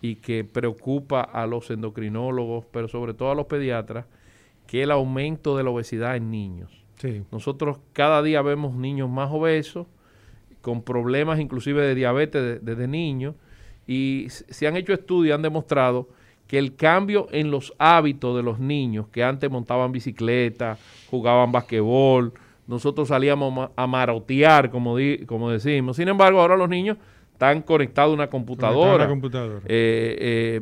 y que preocupa a los endocrinólogos, pero sobre todo a los pediatras, que es el aumento de la obesidad en niños. Nosotros cada día vemos niños más obesos, con problemas inclusive de diabetes desde niños, y se han hecho estudios, han demostrado que el cambio en los hábitos de los niños que antes montaban bicicleta, jugaban basquetbol, nosotros salíamos a marotear, como, como decimos. Sin embargo, ahora los niños están conectados a una computadora. computadora. Eh, eh,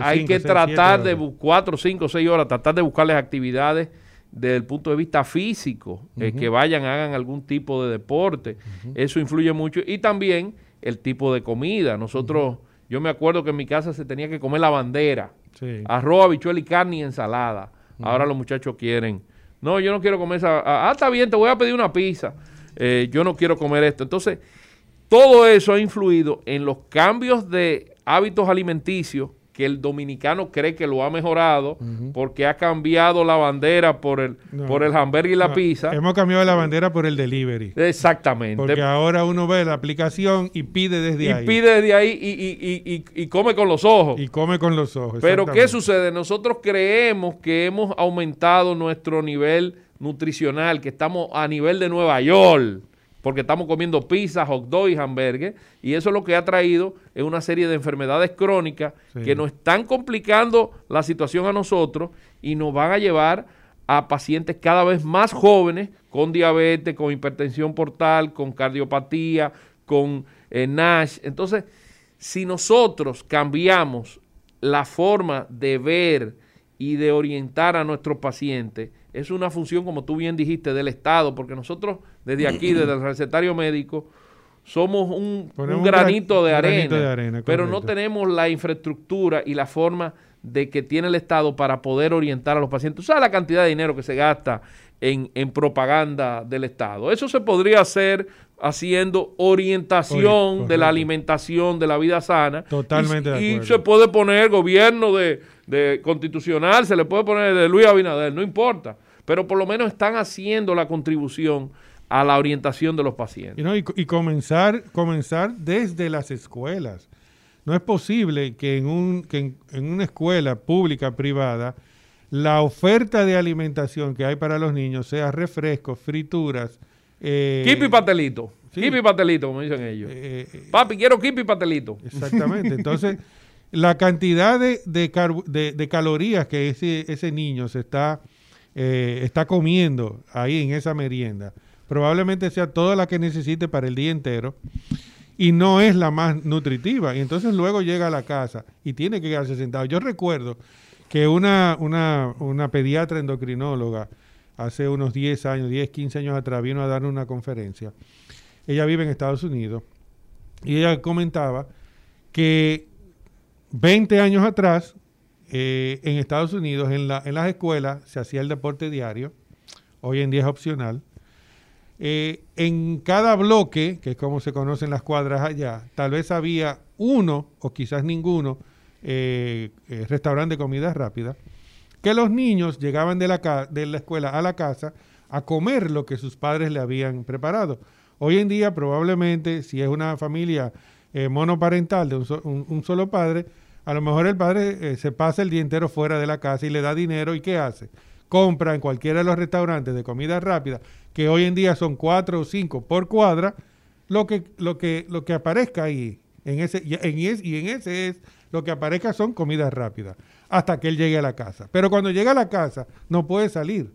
hay que tratar de, cuatro, cinco, seis horas, tratar de buscarles actividades desde el punto de vista físico, eh, que vayan, hagan algún tipo de deporte. Eso influye mucho. Y también el tipo de comida. Nosotros... Yo me acuerdo que en mi casa se tenía que comer la bandera. Arroz, habichuela y carne y ensalada. Ahora los muchachos quieren. No, yo no quiero comer esa. Ah, ah está bien, te voy a pedir una pizza. Eh, yo no quiero comer esto. Entonces, todo eso ha influido en los cambios de hábitos alimenticios que el dominicano cree que lo ha mejorado porque ha cambiado la bandera por el por el hamburger y la pizza. Hemos cambiado la bandera por el delivery. Exactamente. Porque ahora uno ve la aplicación y pide desde ahí. Y pide desde ahí y, y, y, come con los ojos. Y come con los ojos. Pero ¿qué sucede? Nosotros creemos que hemos aumentado nuestro nivel nutricional, que estamos a nivel de Nueva York porque estamos comiendo pizza, hot dog y hamburgues, y eso es lo que ha traído es una serie de enfermedades crónicas que nos están complicando la situación a nosotros y nos van a llevar a pacientes cada vez más jóvenes con diabetes, con hipertensión portal, con cardiopatía, con eh, NASH. Entonces, si nosotros cambiamos la forma de ver y de orientar a nuestros pacientes, es una función, como tú bien dijiste, del Estado, porque nosotros desde aquí, desde el recetario médico, somos un, granito, de, arena, pero no tenemos la infraestructura y la forma de que tiene el Estado para poder orientar a los pacientes. ¿Sabes la cantidad de dinero que se gasta en, propaganda del Estado? Eso se podría hacer haciendo orientación de la alimentación, de la vida sana. Totalmente y, se puede poner gobierno de, de, constitucional, se le puede poner de Luis Abinader, no importa. Pero por lo menos están haciendo la contribución a la orientación de los pacientes. Y, comenzar, comenzar desde las escuelas. No es posible que en, un, que en, una escuela pública, privada, la oferta de alimentación que hay para los niños sea refrescos, frituras. Eh, kipi pastelito. Kipi pastelito, como dicen ellos. Eh, eh, Papi, quiero kipi pastelito. Exactamente. Entonces, la cantidad de, de, calorías que ese, ese niño se está, eh, está comiendo ahí en esa merienda probablemente sea toda la que necesite para el día entero y no es la más nutritiva. Y entonces luego llega a la casa y tiene que quedarse sentado. Yo recuerdo que una, una, una pediatra endocrinóloga hace unos 10 años, 10, 15 años atrás, vino a dar una conferencia. Ella vive en Estados Unidos y ella comentaba que 20 años atrás, eh, en Estados Unidos, en, la, en las escuelas se hacía el deporte diario, hoy en día es opcional, eh, en cada bloque, que es como se conocen las cuadras allá, tal vez había uno o quizás ninguno eh, restaurante de comida rápida, que los niños llegaban de la escuela a la casa a comer lo que sus padres le habían preparado. Hoy en día probablemente si es una familia monoparental de un, solo padre, a lo mejor el padre se pasa el día entero fuera de la casa y le da dinero y ¿qué hace? Compra en cualquiera de los restaurantes de comida rápida que hoy en día son cuatro o cinco por cuadra, lo que, lo que, lo que aparezca ahí, en ese, y, en y en ese es, lo que aparezca son comidas rápidas, hasta que él llegue a la casa. Pero cuando llega a la casa, no puede salir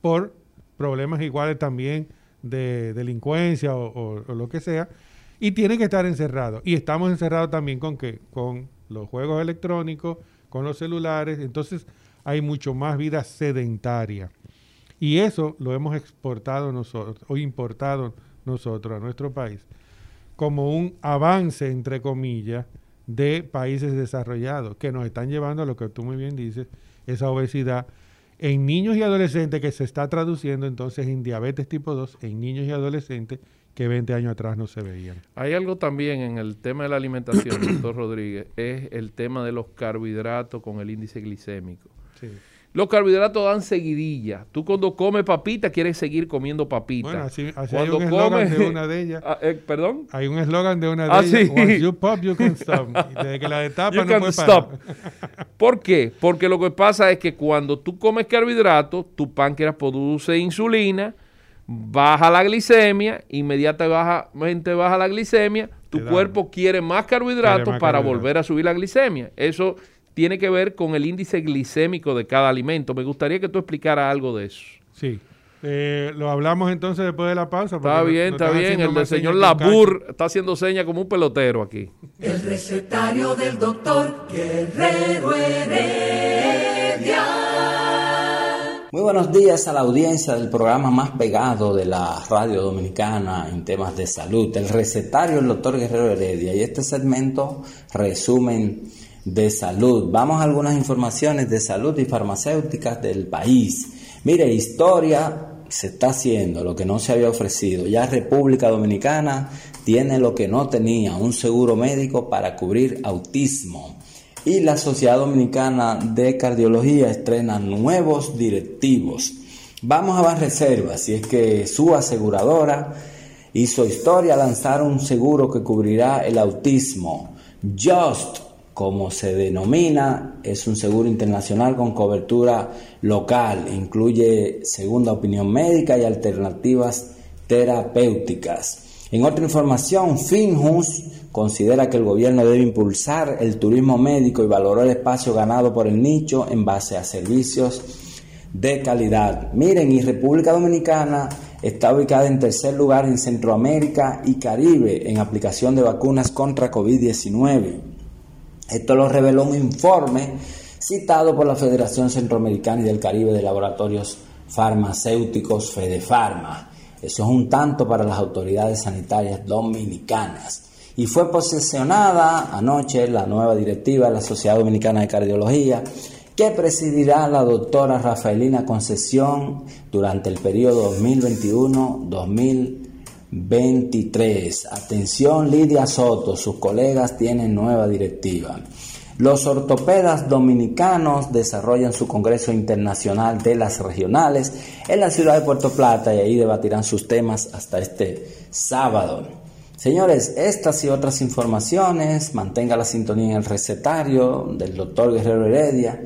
por problemas iguales también de delincuencia o, lo que sea, y tiene que estar encerrado. Y estamos encerrados también con qué? Con los juegos electrónicos, con los celulares, entonces hay mucho más vida sedentaria. Y eso lo hemos exportado nosotros o importado nosotros a nuestro país como un avance, entre comillas, de países desarrollados que nos están llevando a lo que tú muy bien dices, esa obesidad en niños y adolescentes que se está traduciendo entonces en diabetes tipo 2 en niños y adolescentes que 20 años atrás no se veían. Hay algo también en el tema de la alimentación, doctor Rodríguez, es el tema de los carbohidratos con el índice glicémico. Sí. Los carbohidratos dan seguidilla. Tú cuando comes papita quieres seguir comiendo papita. Bueno, así, hay un eslogan de una de ellas. Ah, eh, ¿Perdón? Hay un eslogan de una de ah, ellas. Once you pop, you can stop. desde que la destapa no puede stop. ¿Por qué? Porque lo que pasa es que cuando tú comes carbohidratos, tu páncreas produce insulina, baja la glicemia, inmediatamente baja la glicemia, tu cuerpo quiere más carbohidratos para volver a subir la glicemia. Eso tiene que ver con el índice glicémico de cada alimento. Me gustaría que tú explicaras algo de eso. Sí. Eh, lo hablamos entonces después de la pausa. Está bien, está bien. El del señor Labur está haciendo señas como un pelotero aquí. El recetario del doctor Guerrero Heredia. Muy buenos días a la audiencia del programa más pegado de la radio dominicana en temas de salud, el recetario del doctor Guerrero Heredia. Y este segmento resumen de salud. Vamos a algunas informaciones de salud y farmacéuticas del país. Mire, historia se está haciendo, lo que no se había ofrecido. Ya República Dominicana tiene lo que no tenía, un seguro médico para cubrir autismo. Y la Sociedad Dominicana de Cardiología estrena nuevos directivos. Vamos a más reservas, si es que su aseguradora hizo historia lanzar un seguro que cubrirá el autismo. Just como se denomina, es un seguro internacional con cobertura local, incluye segunda opinión médica y alternativas terapéuticas. En otra información, Finjus considera que el gobierno debe impulsar el turismo médico y valorar el espacio ganado por el nicho en base a servicios de calidad. Miren, y República Dominicana está ubicada en tercer lugar en Centroamérica y Caribe en aplicación de vacunas contra COVID-19. Esto lo reveló un informe citado por la Federación Centroamericana y del Caribe de Laboratorios Farmacéuticos Fedefarma. Eso es un tanto para las autoridades sanitarias dominicanas. Y fue posesionada anoche la nueva directiva de la Sociedad Dominicana de Cardiología, que presidirá la doctora Rafaelina Concesión durante el periodo 2021-2023. Atención Lidia Soto, sus colegas tienen nueva directiva. Los ortopedas dominicanos desarrollan su Congreso Internacional de las Regionales en la ciudad de Puerto Plata y ahí debatirán sus temas hasta este sábado. Señores, estas y otras informaciones, mantenga la sintonía en el recetario del doctor Guerrero Heredia.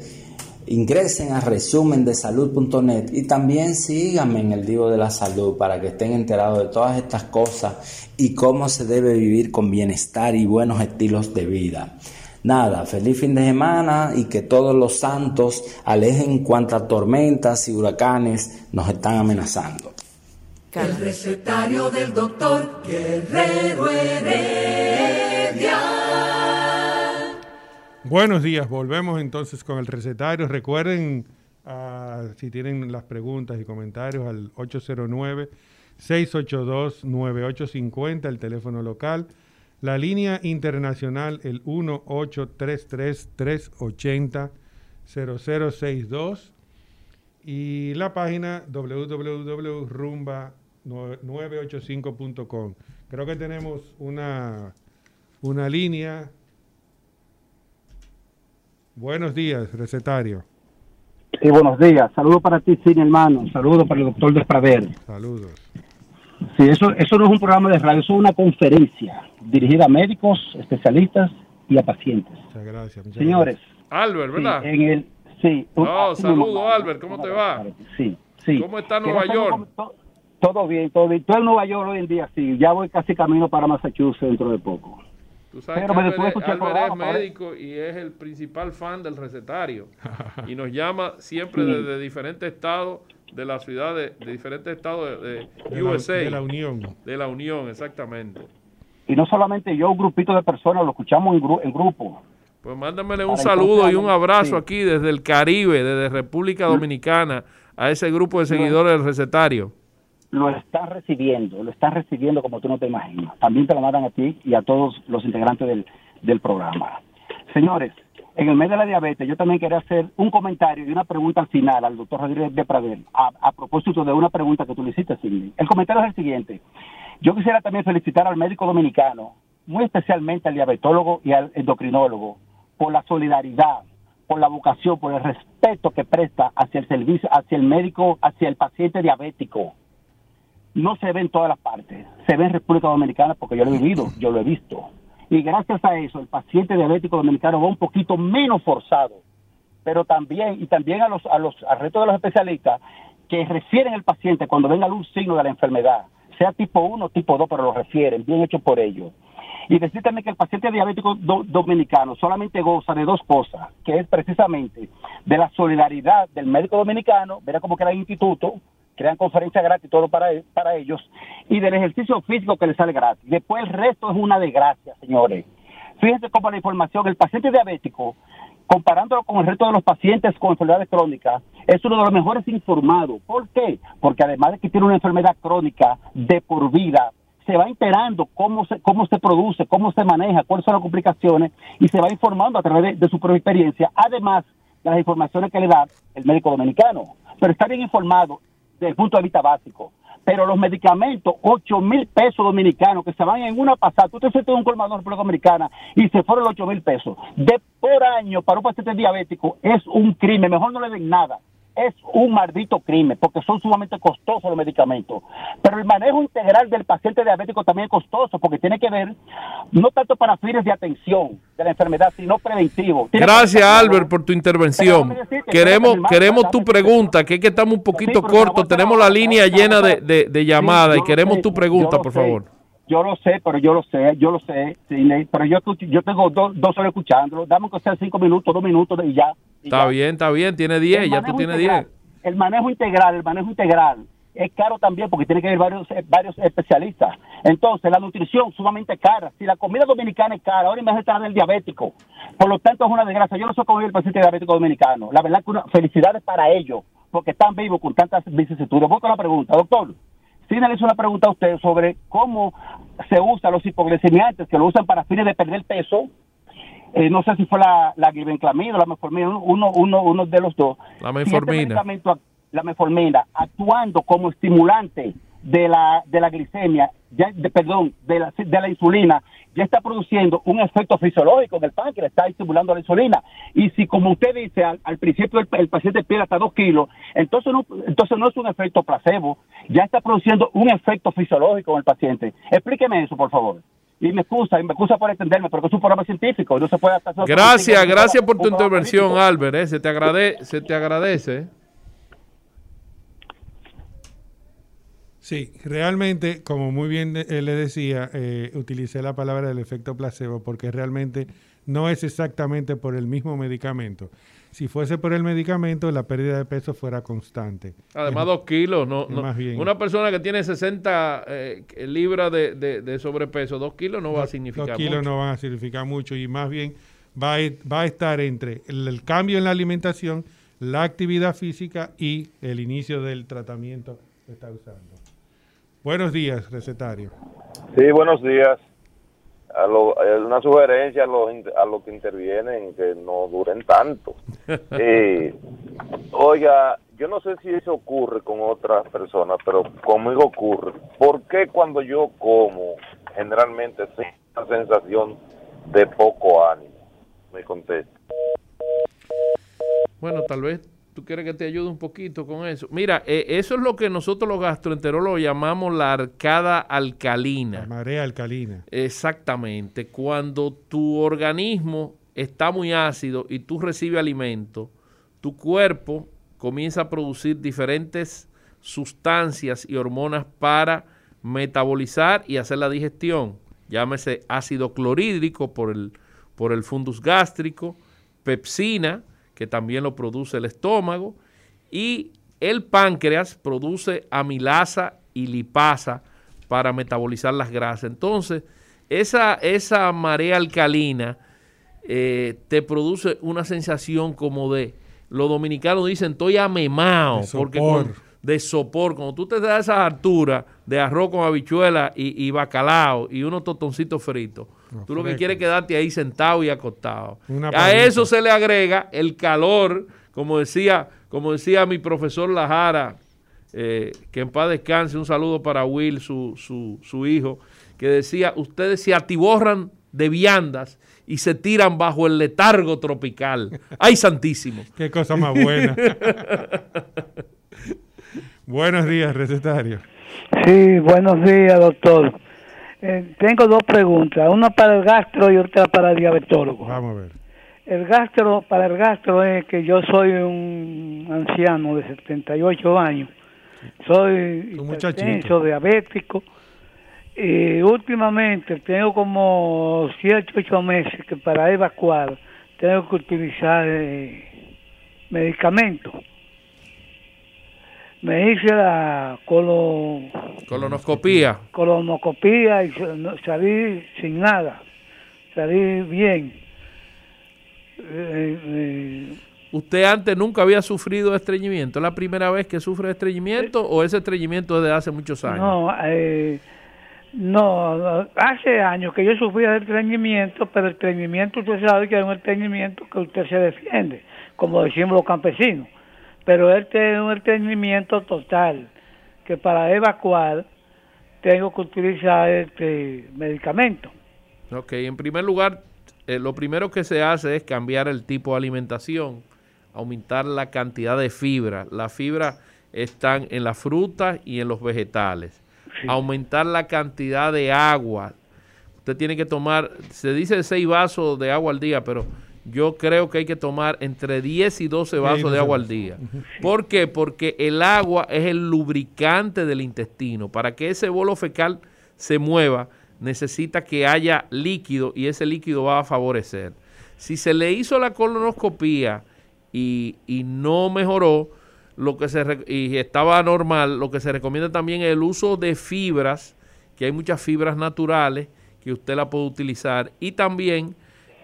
Ingresen a resumendesalud.net y también síganme en el Divo de la Salud para que estén enterados de todas estas cosas y cómo se debe vivir con bienestar y buenos estilos de vida. Nada, feliz fin de semana y que todos los santos alejen cuantas tormentas y huracanes nos están amenazando. El recetario del doctor Guerrero Heredia. Buenos días, volvemos entonces con el recetario. Recuerden, uh, si tienen las preguntas y comentarios, al 809-682-9850, el teléfono local. La línea internacional, el 1833-380-0062. Y la página www.rumba 985.com. Creo que tenemos una, una línea. Buenos días, recetario. Sí, buenos días. Saludos para ti, mi hermano. Saludos para el doctor Desprader. Saludos. Sí, eso, eso no es un programa de radio, eso es una conferencia dirigida a médicos, especialistas y a pacientes. Muchas gracias. muchas Señores, Albert, sí, ¿verdad? en el, sí, un- No, así saludos, mismo, Albert, ¿cómo te va? Sí, sí. ¿Cómo está Nueva York? com- to- Todo bien, todo bien. Estoy en Nueva York hoy en día, sí. Ya voy casi camino para Massachusetts dentro de poco. Tú sabes Pero que Albert, es médico y es el principal fan del recetario. y nos llama siempre Sí. desde diferentes estados de la ciudad, de, de diferentes estados de, de De la- USA. de la Unión. De la Unión, exactamente. Y no solamente yo, un grupito de personas, lo escuchamos en, gru- en grupo. Pues mándamele un Para saludo y un abrazo sí. aquí desde el Caribe, desde República Dominicana, a ese grupo de seguidores del recetario. Lo están recibiendo, lo están recibiendo como tú no te imaginas. También te lo mandan a ti y a todos los integrantes del, programa. Señores, en el mes de la diabetes, yo también quería hacer un comentario y una pregunta al final al doctor Rodríguez de Pradel, a, a propósito de una pregunta que tú le hiciste, Sidney. El comentario es el siguiente. Yo quisiera también felicitar al médico dominicano, muy especialmente al diabetólogo y al endocrinólogo, por la solidaridad, por la vocación, por el respeto que presta hacia el servicio, hacia el médico, hacia el paciente diabético no se ve en todas las partes. Se ve en República Dominicana porque yo lo he vivido, yo lo he visto. Y gracias a eso, el paciente diabético dominicano va un poquito menos forzado. Pero también, y también a los, a los, al resto de los especialistas que refieren al paciente cuando venga algún signo de la enfermedad, sea tipo 1 o tipo 2, pero lo refieren, bien hecho por ellos. Y decir también que el paciente diabético do- dominicano solamente goza de dos cosas, que es precisamente de la solidaridad del médico dominicano, verá como que era instituto, crean conferencias gratis todo para, para ellos, y del ejercicio físico que les sale gratis. Después el resto es una desgracia, señores. Fíjense cómo la información, el paciente diabético, comparándolo con el resto de los pacientes con enfermedades crónicas, es uno de los mejores informados. ¿Por qué? Porque además de que tiene una enfermedad crónica de por vida, se va enterando cómo se, cómo se produce, cómo se maneja, cuáles son las complicaciones y se va informando a través de, de su propia experiencia, además de las informaciones que le da el médico dominicano. Pero está bien informado desde el punto de vista básico. Pero los medicamentos, 8 mil pesos dominicanos que se van en una pasada, tú te fuiste un colmador República Dominicana y se fueron los 8 mil pesos. De por año para un paciente diabético es un crimen, mejor no le den nada es un maldito crimen porque son sumamente costosos los medicamentos. Pero el manejo integral del paciente diabético también es costoso porque tiene que ver no tanto para fines de atención de la enfermedad, sino preventivo. Tiene Gracias, Albert, por tu intervención. Queremos, queremos tu pregunta, que es que estamos un poquito Sí, cortos. Tenemos la línea llena de, de, llamadas y queremos sé, tu pregunta, por sé, favor. Yo lo sé, pero yo lo sé, yo lo sé, Sidney, pero yo, yo tengo dos, dos horas escuchándolo. Dame que sea cinco minutos, dos minutos y ya. y Está ya. bien, está bien, tiene 10, El ya tú tienes integral, 10. El manejo integral, el manejo integral es caro también porque tiene que haber varios, eh, varios especialistas. Entonces, la nutrición sumamente cara. Si la comida dominicana es cara, ahora imagínate la del diabético. Por lo tanto, es una desgracia. Yo no cómo vive el paciente diabético dominicano. La verdad que una felicidades para ellos porque están vivos con tantas vicisitudes. Voy con la pregunta, doctor. Sí, le hizo una pregunta a usted sobre cómo se usan los hipoglicemiantes, que lo usan para fines de perder peso, eh, no sé si fue la, la glibenclamida o la metformina, uno, uno, uno de los dos. La Si este ac- la metformina, actuando como estimulante de la, de la glicemia, ya, de, perdón, de la, de la insulina, ya está produciendo un efecto fisiológico en el páncreas, está estimulando la insulina. Y si, como usted dice, al, al principio el, el paciente pierde hasta dos kilos, entonces no, entonces no es un efecto placebo, ya está produciendo un efecto fisiológico en el paciente. Explíqueme eso, por favor. Y me excusa, y me excusa por entenderme, porque es un programa científico, no se puede hacer... Gracias, gracias por tu intervención. Albert. eh, Se te agrade, se te agradece. Sí, realmente, como muy bien le decía, eh, utilicé la palabra del efecto placebo porque realmente no es exactamente por el mismo medicamento. Si fuese por el medicamento, la pérdida de peso fuera constante. Además, dos kilos. No, no- Más bien. Una persona que tiene 60 eh, libras de, de- de sobrepeso, dos kilos no va a significar Dos kilos mucho. no van a significar mucho y más bien va a, va a estar entre el, el cambio en la alimentación, la actividad física y el inicio del tratamiento que está usando. Buenos días, recetario. Sí, buenos días. A lo- una sugerencia a los, a los que intervienen que no duren tanto. Eh, oiga, yo no sé si eso ocurre con otras personas, pero conmigo ocurre. ¿Por qué cuando yo como generalmente siento una sensación de poco ánimo? Me contesta. Bueno, tal vez tú quieres que te ayude un poquito con eso. Mira, eh, eso es lo que nosotros los gastroenterólogos llamamos la arcada alcalina. La marea alcalina. Exactamente. Cuando tu organismo está muy ácido y tú recibes alimento, tu cuerpo comienza a producir diferentes sustancias y hormonas para metabolizar y hacer la digestión. Llámese ácido clorhídrico por el, por el fundus gástrico, pepsina, que también lo produce el estómago, y el páncreas produce amilasa y lipasa para metabolizar las grasas. Entonces, esa, esa marea alcalina eh, te produce una sensación como de, los dominicanos dicen, estoy amemao, porque de sopor, cuando tú te das esas alturas de arroz con habichuela y, bacalao y unos totoncitos fritos, tú lo que quieres es quedarte ahí sentado y acostado. a eso se le agrega el calor, como decía, como decía mi profesor Lajara, eh, que en paz descanse, un saludo para Will, su, su, su hijo, que decía, ustedes se atiborran de viandas y se tiran bajo el letargo tropical. ¡Ay, santísimo! ¡Qué cosa más buena! buenos días, recetario. Sí, buenos días, doctor. Eh, tengo dos preguntas, una para el gastro y otra para el diabetólogo. Vamos a ver. El gastro, para el gastro es que yo soy un anciano de 78 años. Soy hipertenso, diabético y últimamente tengo como 7, 8 meses que para evacuar tengo que utilizar eh, medicamentos. Me hice la colonoscopía. Colonoscopía y salí sin nada. Salí bien. Eh, eh, ¿Usted antes nunca había sufrido estreñimiento? ¿Es la primera vez que sufre estreñimiento o ese estreñimiento desde hace muchos años? No, eh, no, hace años que yo sufría de estreñimiento, pero el estreñimiento usted sabe que es un estreñimiento que usted se defiende, como decimos los campesinos. Pero este es un estreñimiento total, que para evacuar tengo que utilizar este medicamento. Ok, en primer lugar, eh, lo primero que se hace es cambiar el tipo de alimentación, aumentar la cantidad de fibra. Las fibras están en las frutas y en los vegetales aumentar la cantidad de agua. Usted tiene que tomar, se dice 6 vasos de agua al día, pero yo creo que hay que tomar entre 10 y 12 vasos de agua al día. ¿Por qué? Porque el agua es el lubricante del intestino. Para que ese bolo fecal se mueva, necesita que haya líquido y ese líquido va a favorecer. Si se le hizo la colonoscopía y, y no mejoró, lo que se y estaba normal, lo que se recomienda también es el uso de fibras, que hay muchas fibras naturales que usted la puede utilizar y también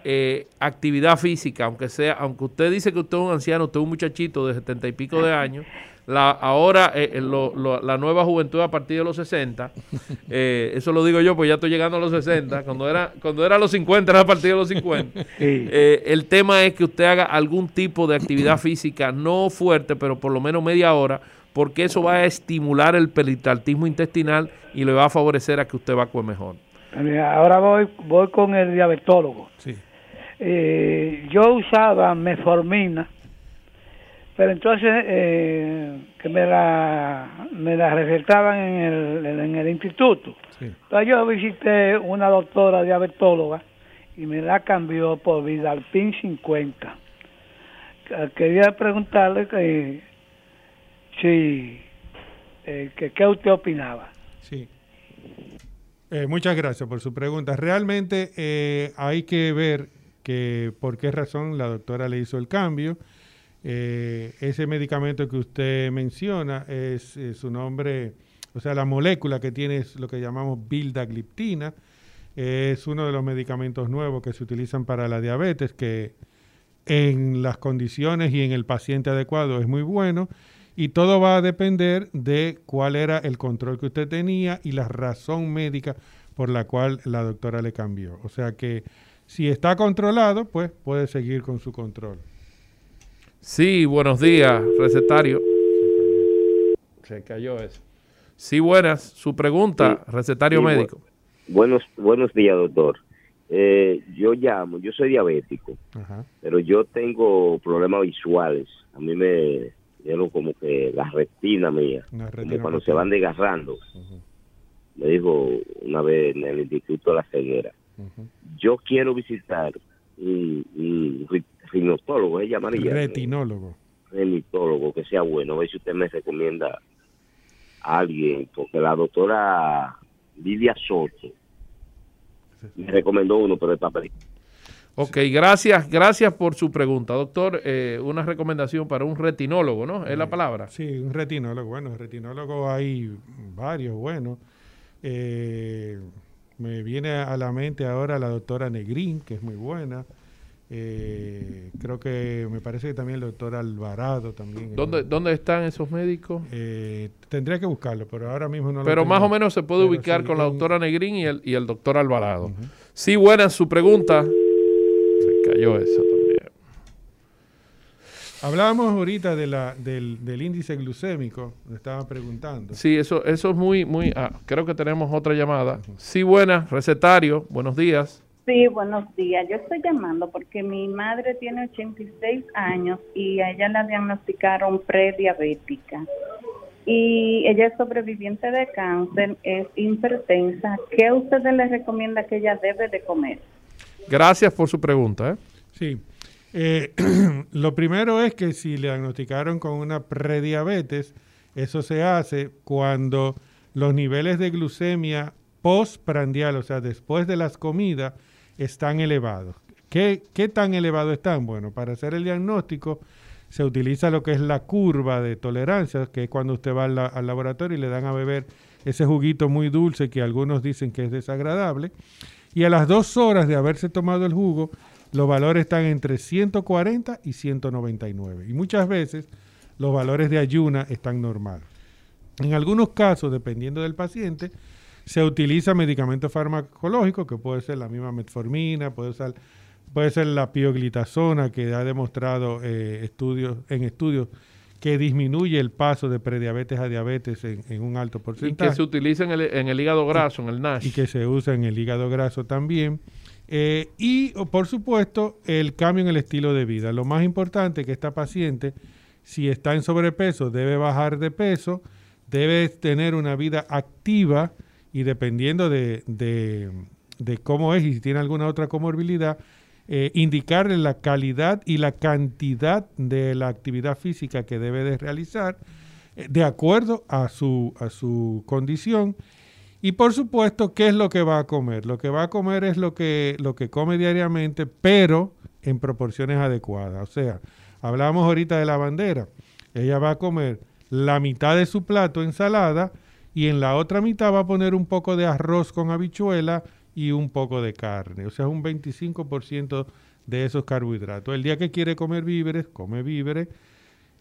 eh, actividad física, aunque sea, aunque usted dice que usted es un anciano, usted es un muchachito de setenta y pico de años, la, ahora eh, eh, la nueva juventud a partir de los 60, eso lo digo yo, pues ya estoy llegando a los 60, cuando era, cuando era los 50 era a partir de los 50. el tema es que usted haga algún tipo de actividad física, no fuerte, pero por lo menos media hora, porque eso va a estimular el peritaltismo intestinal y le va a favorecer a que usted evacúe mejor. Ahora voy, voy con el diabetólogo. Sí. Eh, yo usaba meformina, pero entonces eh, que me la, me la recetaban en el, en el instituto. Entonces yo visité una doctora diabetóloga y me la cambió por Vidalpin 50. Quería preguntarle que si eh, que qué usted opinaba. Sí. muchas gracias por su pregunta. Realmente hay que ver que por qué razón la doctora le hizo el cambio. Eh, ese medicamento que usted menciona es, su nombre, o sea, la molécula que tiene es lo que llamamos bildagliptina. es uno de los medicamentos nuevos que se utilizan para la diabetes, que en las condiciones y en el paciente adecuado es muy bueno. Y todo va a depender de cuál era el control que usted tenía y la razón médica por la cual la doctora le cambió. O sea que si está controlado, pues puede seguir con su control. Sí, buenos días, recetario. Se cayó eso. Sí, buenas. Su pregunta, recetario médico. buenos, buenos días, doctor. Eh, yo llamo, yo soy diabético, pero yo tengo problemas visuales. A mí me dieron como que la retina mía, como cuando se van desgarrando. Me dijo una vez en el Instituto de la Ceguera. Yo quiero visitar un, un rinotólogo, ella llamaría. Retinólogo. Renitólogo, que sea bueno. A ver si usted me recomienda a alguien, porque la doctora Lidia Soto me recomendó uno, pero está papel. Ok, gracias, gracias por su pregunta. Doctor, eh, una recomendación para un retinólogo, ¿no? ¿Es la palabra? Sí, un retinólogo. Bueno, retinólogo hay varios buenos. Eh, me viene a la mente ahora la doctora Negrín, que es muy buena. Eh, creo que me parece que también el doctor Alvarado también. ¿Dónde, ¿dónde están esos médicos? Eh, tendría que buscarlo, pero ahora mismo no Pero más o menos se puede ubicar con la doctora Negrín y el, y el doctor Alvarado. Sí, buena su pregunta. Se cayó eso. Hablábamos ahorita de la, del, del índice glucémico, me estaban preguntando. Sí, eso, eso es muy, muy... Ah, creo que tenemos otra llamada. Sí, buena, recetario, buenos días. Sí, buenos días. Yo estoy llamando porque mi madre tiene 86 años y a ella la diagnosticaron prediabética. Y ella es sobreviviente de cáncer, es hipertensa. ¿Qué usted le recomienda que ella debe de comer? Gracias por su pregunta. ¿eh? Sí. Eh, lo primero es que si le diagnosticaron con una prediabetes, eso se hace cuando los niveles de glucemia postprandial, o sea, después de las comidas, están elevados. ¿Qué, ¿Qué tan elevados están? Bueno, para hacer el diagnóstico se utiliza lo que es la curva de tolerancia, que es cuando usted va al, laboratorio y le dan a beber ese juguito muy dulce que algunos dicen que es desagradable. Y a las dos horas de haberse tomado el jugo, los valores están entre 140 y 199. Y muchas veces los valores de ayuna están normales. En algunos casos, dependiendo del paciente, se utiliza medicamento farmacológico, que puede ser la misma metformina, puede ser, puede ser la pioglitazona, que ha demostrado eh, estudios, en estudios que disminuye el paso de prediabetes a diabetes en, un alto porcentaje. Y que se utiliza en el, en el hígado graso, en el NASH. Y que se usa en el hígado graso también. Eh, y, por supuesto, el cambio en el estilo de vida. Lo más importante es que esta paciente, si está en sobrepeso, debe bajar de peso, debe tener una vida activa, y dependiendo de, de, cómo es y si tiene alguna otra comorbilidad, eh, indicarle la calidad y la cantidad de la actividad física que debe de realizar eh, de acuerdo a su, a su condición. Y por supuesto, ¿qué es lo que va a comer? Lo que va a comer es lo que, lo que come diariamente, pero en proporciones adecuadas. O sea, hablamos ahorita de la bandera. Ella va a comer la mitad de su plato ensalada, y en la otra mitad va a poner un poco de arroz con habichuela y un poco de carne, o sea, un 25% de esos carbohidratos. El día que quiere comer víveres, come víveres.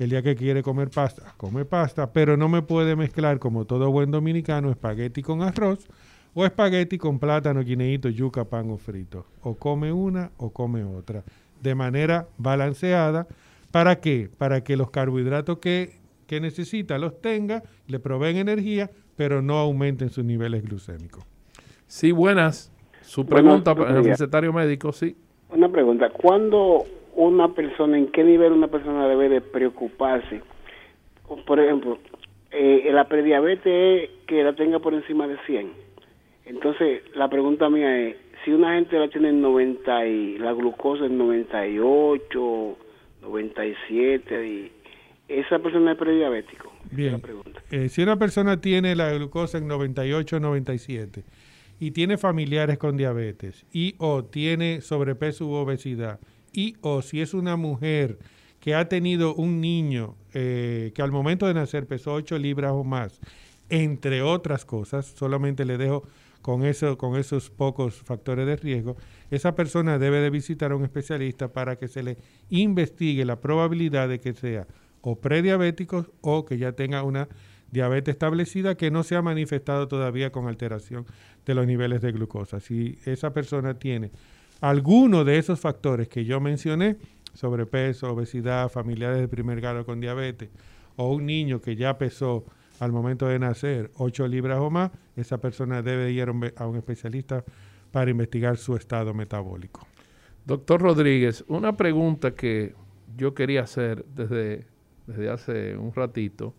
El día que quiere comer pasta, come pasta, pero no me puede mezclar, como todo buen dominicano, espagueti con arroz o espagueti con plátano, guineíto, yuca, pan o frito. O come una o come otra. De manera balanceada. ¿Para qué? Para que los carbohidratos que, que necesita los tenga, le proveen energía, pero no aumenten sus niveles glucémicos. Sí, buenas. Su pregunta para el recetario médico, sí. Una pregunta, ¿cuándo una persona, en qué nivel una persona debe de preocuparse? Por ejemplo, eh, la prediabetes es que la tenga por encima de 100. Entonces, la pregunta mía es, si una gente la tiene en 90 y la glucosa en 98, 97 y esa persona es prediabético. Bien. Eh, si una persona tiene la glucosa en 98 o 97 y tiene familiares con diabetes y o tiene sobrepeso u obesidad y o si es una mujer que ha tenido un niño eh, que al momento de nacer pesó 8 libras o más, entre otras cosas, solamente le dejo con, eso, con esos pocos factores de riesgo, esa persona debe de visitar a un especialista para que se le investigue la probabilidad de que sea o prediabéticos o que ya tenga una diabetes establecida que no se ha manifestado todavía con alteración de los niveles de glucosa. Si esa persona tiene alguno de esos factores que yo mencioné, sobrepeso, obesidad, familiares de primer grado con diabetes, o un niño que ya pesó al momento de nacer 8 libras o más, esa persona debe ir a un especialista para investigar su estado metabólico. Doctor Rodríguez, una pregunta que yo quería hacer desde, desde hace un ratito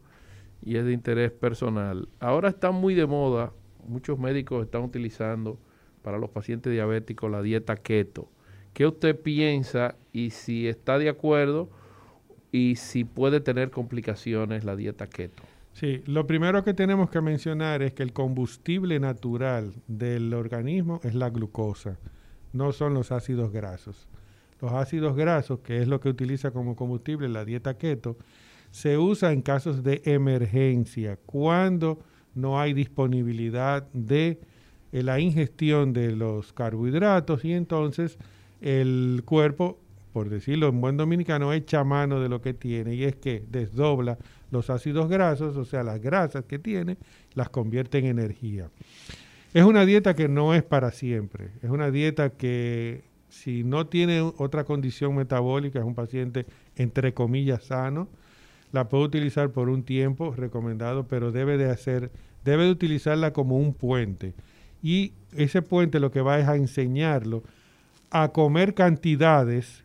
y es de interés personal. Ahora está muy de moda, muchos médicos están utilizando para los pacientes diabéticos la dieta keto. ¿Qué usted piensa y si está de acuerdo y si puede tener complicaciones la dieta keto? Sí, lo primero que tenemos que mencionar es que el combustible natural del organismo es la glucosa, no son los ácidos grasos. Los ácidos grasos, que es lo que utiliza como combustible la dieta keto, se usa en casos de emergencia, cuando no hay disponibilidad de eh, la ingestión de los carbohidratos y entonces el cuerpo, por decirlo en buen dominicano, echa mano de lo que tiene y es que desdobla los ácidos grasos, o sea, las grasas que tiene, las convierte en energía. Es una dieta que no es para siempre, es una dieta que si no tiene otra condición metabólica, es un paciente entre comillas sano, la puede utilizar por un tiempo recomendado, pero debe de hacer, debe de utilizarla como un puente. Y ese puente lo que va es a enseñarlo a comer cantidades,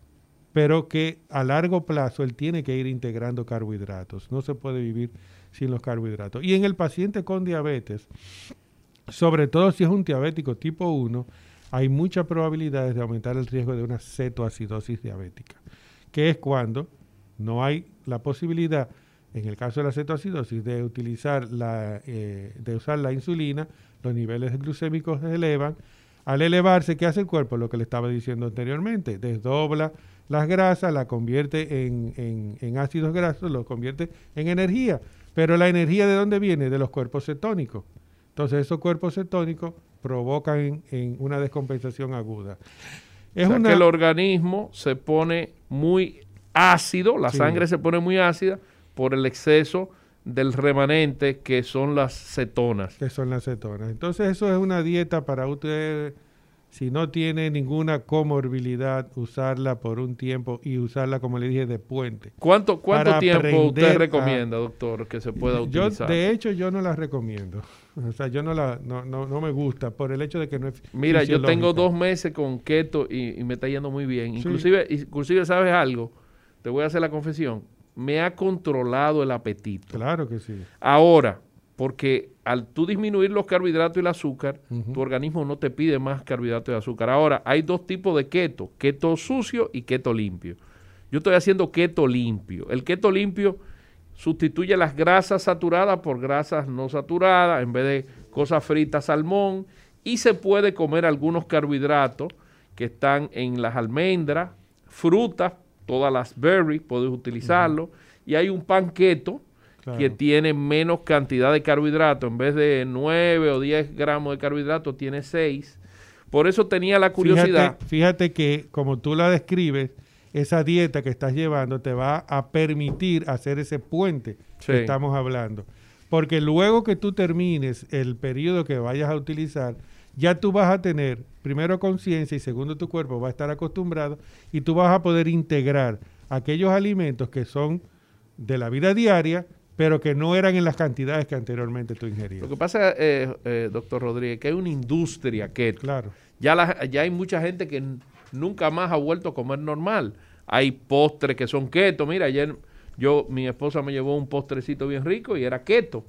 pero que a largo plazo él tiene que ir integrando carbohidratos. No se puede vivir sin los carbohidratos. Y en el paciente con diabetes, sobre todo si es un diabético tipo 1, hay muchas probabilidades de aumentar el riesgo de una cetoacidosis diabética, que es cuando no hay la posibilidad, en el caso de la cetoacidosis, de utilizar la, eh, de usar la insulina, los niveles glucémicos se elevan. Al elevarse, ¿qué hace el cuerpo? Lo que le estaba diciendo anteriormente, desdobla las grasas, la convierte en, en, ácidos grasos, lo convierte en energía. Pero la energía de dónde viene? De los cuerpos cetónicos. Entonces esos cuerpos cetónicos provocan en, una descompensación aguda. Es que el organismo se pone muy ácido, la sangre se pone muy ácida por el exceso del remanente que son las cetonas. Que son las cetonas. Entonces eso es una dieta para usted, si no tiene ninguna comorbilidad, usarla por un tiempo y usarla, como le dije, de puente. ¿Cuánto, cuánto tiempo usted recomienda, doctor, que se pueda utilizar? Yo, de hecho, yo no la recomiendo. O sea, yo no la, no, no, me gusta por el hecho de que no es Mira, yo tengo dos meses con keto y, me está yendo muy bien. Inclusive, inclusive, ¿sabes algo? te voy a hacer la confesión, me ha controlado el apetito. Claro que sí. Ahora, porque al tú disminuir los carbohidratos y el azúcar, tu organismo no te pide más carbohidratos y azúcar. Ahora, hay dos tipos de keto, keto sucio y keto limpio. Yo estoy haciendo keto limpio. El keto limpio sustituye las grasas saturadas por grasas no saturadas, en vez de cosas fritas, salmón, y se puede comer algunos carbohidratos que están en las almendras, frutas, todas las berries, puedes utilizarlo. Y hay un pan keto que tiene menos cantidad de carbohidratos. En vez de 9 o 10 gramos de carbohidratos, tiene 6. Por eso tenía la curiosidad. Fíjate, que, como tú la describes, esa dieta que estás llevando te va a permitir hacer ese puente que estamos hablando. Porque luego que tú termines el periodo que vayas a utilizar, ya tú vas a tener primero conciencia y segundo tu cuerpo va a estar acostumbrado y tú vas a poder integrar aquellos alimentos que son de la vida diaria, pero que no eran en las cantidades que anteriormente tú ingerías. Lo que pasa, eh, eh, doctor Rodríguez, que hay una industria que claro. ya, ya hay mucha gente que nunca más ha vuelto a comer normal. Hay postres que son keto. Mira, ayer yo, mi esposa me llevó un postrecito bien rico y era keto.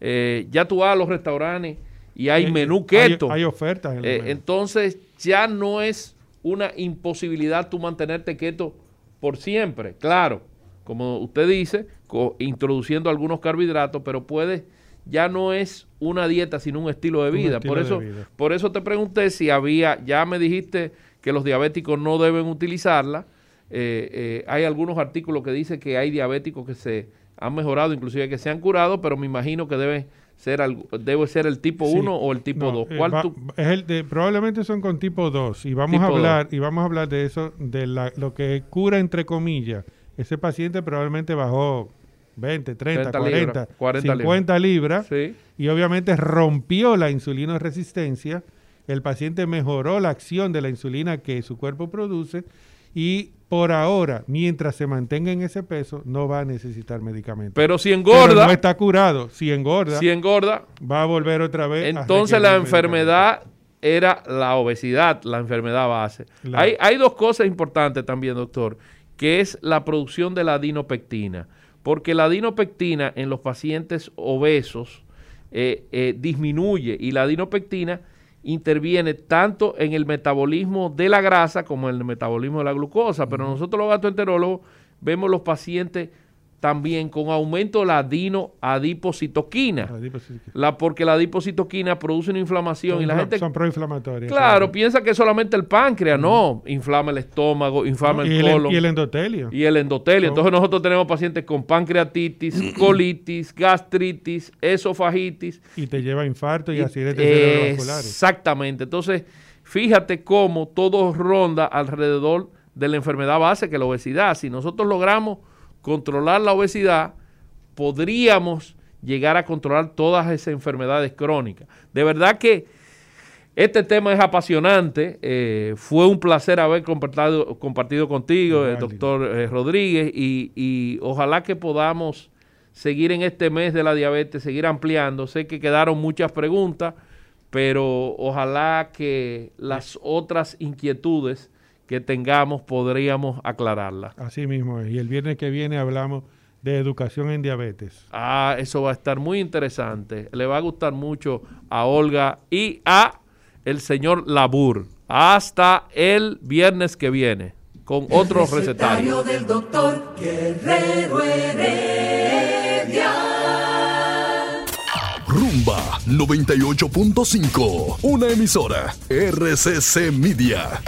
Eh, ya tú vas a los restaurantes y hay menú keto. Hay, ofertas. Eh, entonces ya no es una imposibilidad tú mantenerte keto por siempre. Claro, como usted dice, introduciendo algunos carbohidratos, pero puede ya no es una dieta, sino un estilo de vida. por eso, por eso te pregunté si había, ya me dijiste que los diabéticos no deben utilizarla. Eh, eh, hay algunos artículos que dicen que hay diabéticos que se han mejorado, inclusive que se han curado, pero me imagino que deben ser debe ser el tipo 1 o el tipo 2. Eh, es el de, probablemente son con tipo 2 y vamos a hablar y vamos a hablar de eso de lo que cura entre comillas. Ese paciente probablemente bajó 20, 30, 40, 50 libras, y obviamente rompió la insulina resistencia. El paciente mejoró la acción de la insulina que su cuerpo produce y por ahora, mientras se mantenga en ese peso, no va a necesitar medicamentos. Pero si engorda... no está curado. Si engorda... Si engorda... Va a volver otra vez. Entonces la enfermedad era la obesidad, la enfermedad base. Hay, hay dos cosas importantes también, doctor, que es la producción de la dinopectina. Porque la dinopectina en los pacientes obesos eh, eh, disminuye y la dinopectina interviene tanto en el metabolismo de la grasa como en el metabolismo de la glucosa. Pero nosotros los gastroenterólogos vemos los pacientes también con aumento de la adino-adipocitoquina. La, porque la adipocitoquina produce una inflamación y la gente... Son proinflamatorias. Claro, piensa que solamente el páncreas, no. Inflama el estómago, inflama el colon. y el endotelio. Y el endotelio. Entonces nosotros tenemos pacientes con pancreatitis, colitis, gastritis, esofagitis. Y te lleva a infarto y, acidez cerebrovasculares. Exactamente. Entonces, fíjate cómo todo ronda alrededor de la enfermedad base, que es la obesidad. Si nosotros logramos controlar la obesidad, podríamos llegar a controlar todas esas enfermedades crónicas. De verdad que este tema es apasionante. Eh, fue un placer haber compartido, compartido contigo, el doctor eh, Rodríguez, y, ojalá que podamos seguir en este mes de la diabetes, seguir ampliando. Sé que quedaron muchas preguntas, pero ojalá que las otras inquietudes que tengamos podríamos aclararla. Así mismo es. Y el viernes que viene hablamos de educación en diabetes. Ah, eso va a estar muy interesante. Le va a gustar mucho a Olga y a el señor Labur. Hasta el viernes que viene con otro recetario. del doctor Guerrero Heredia. Rumba 98.5, una emisora RCC Media.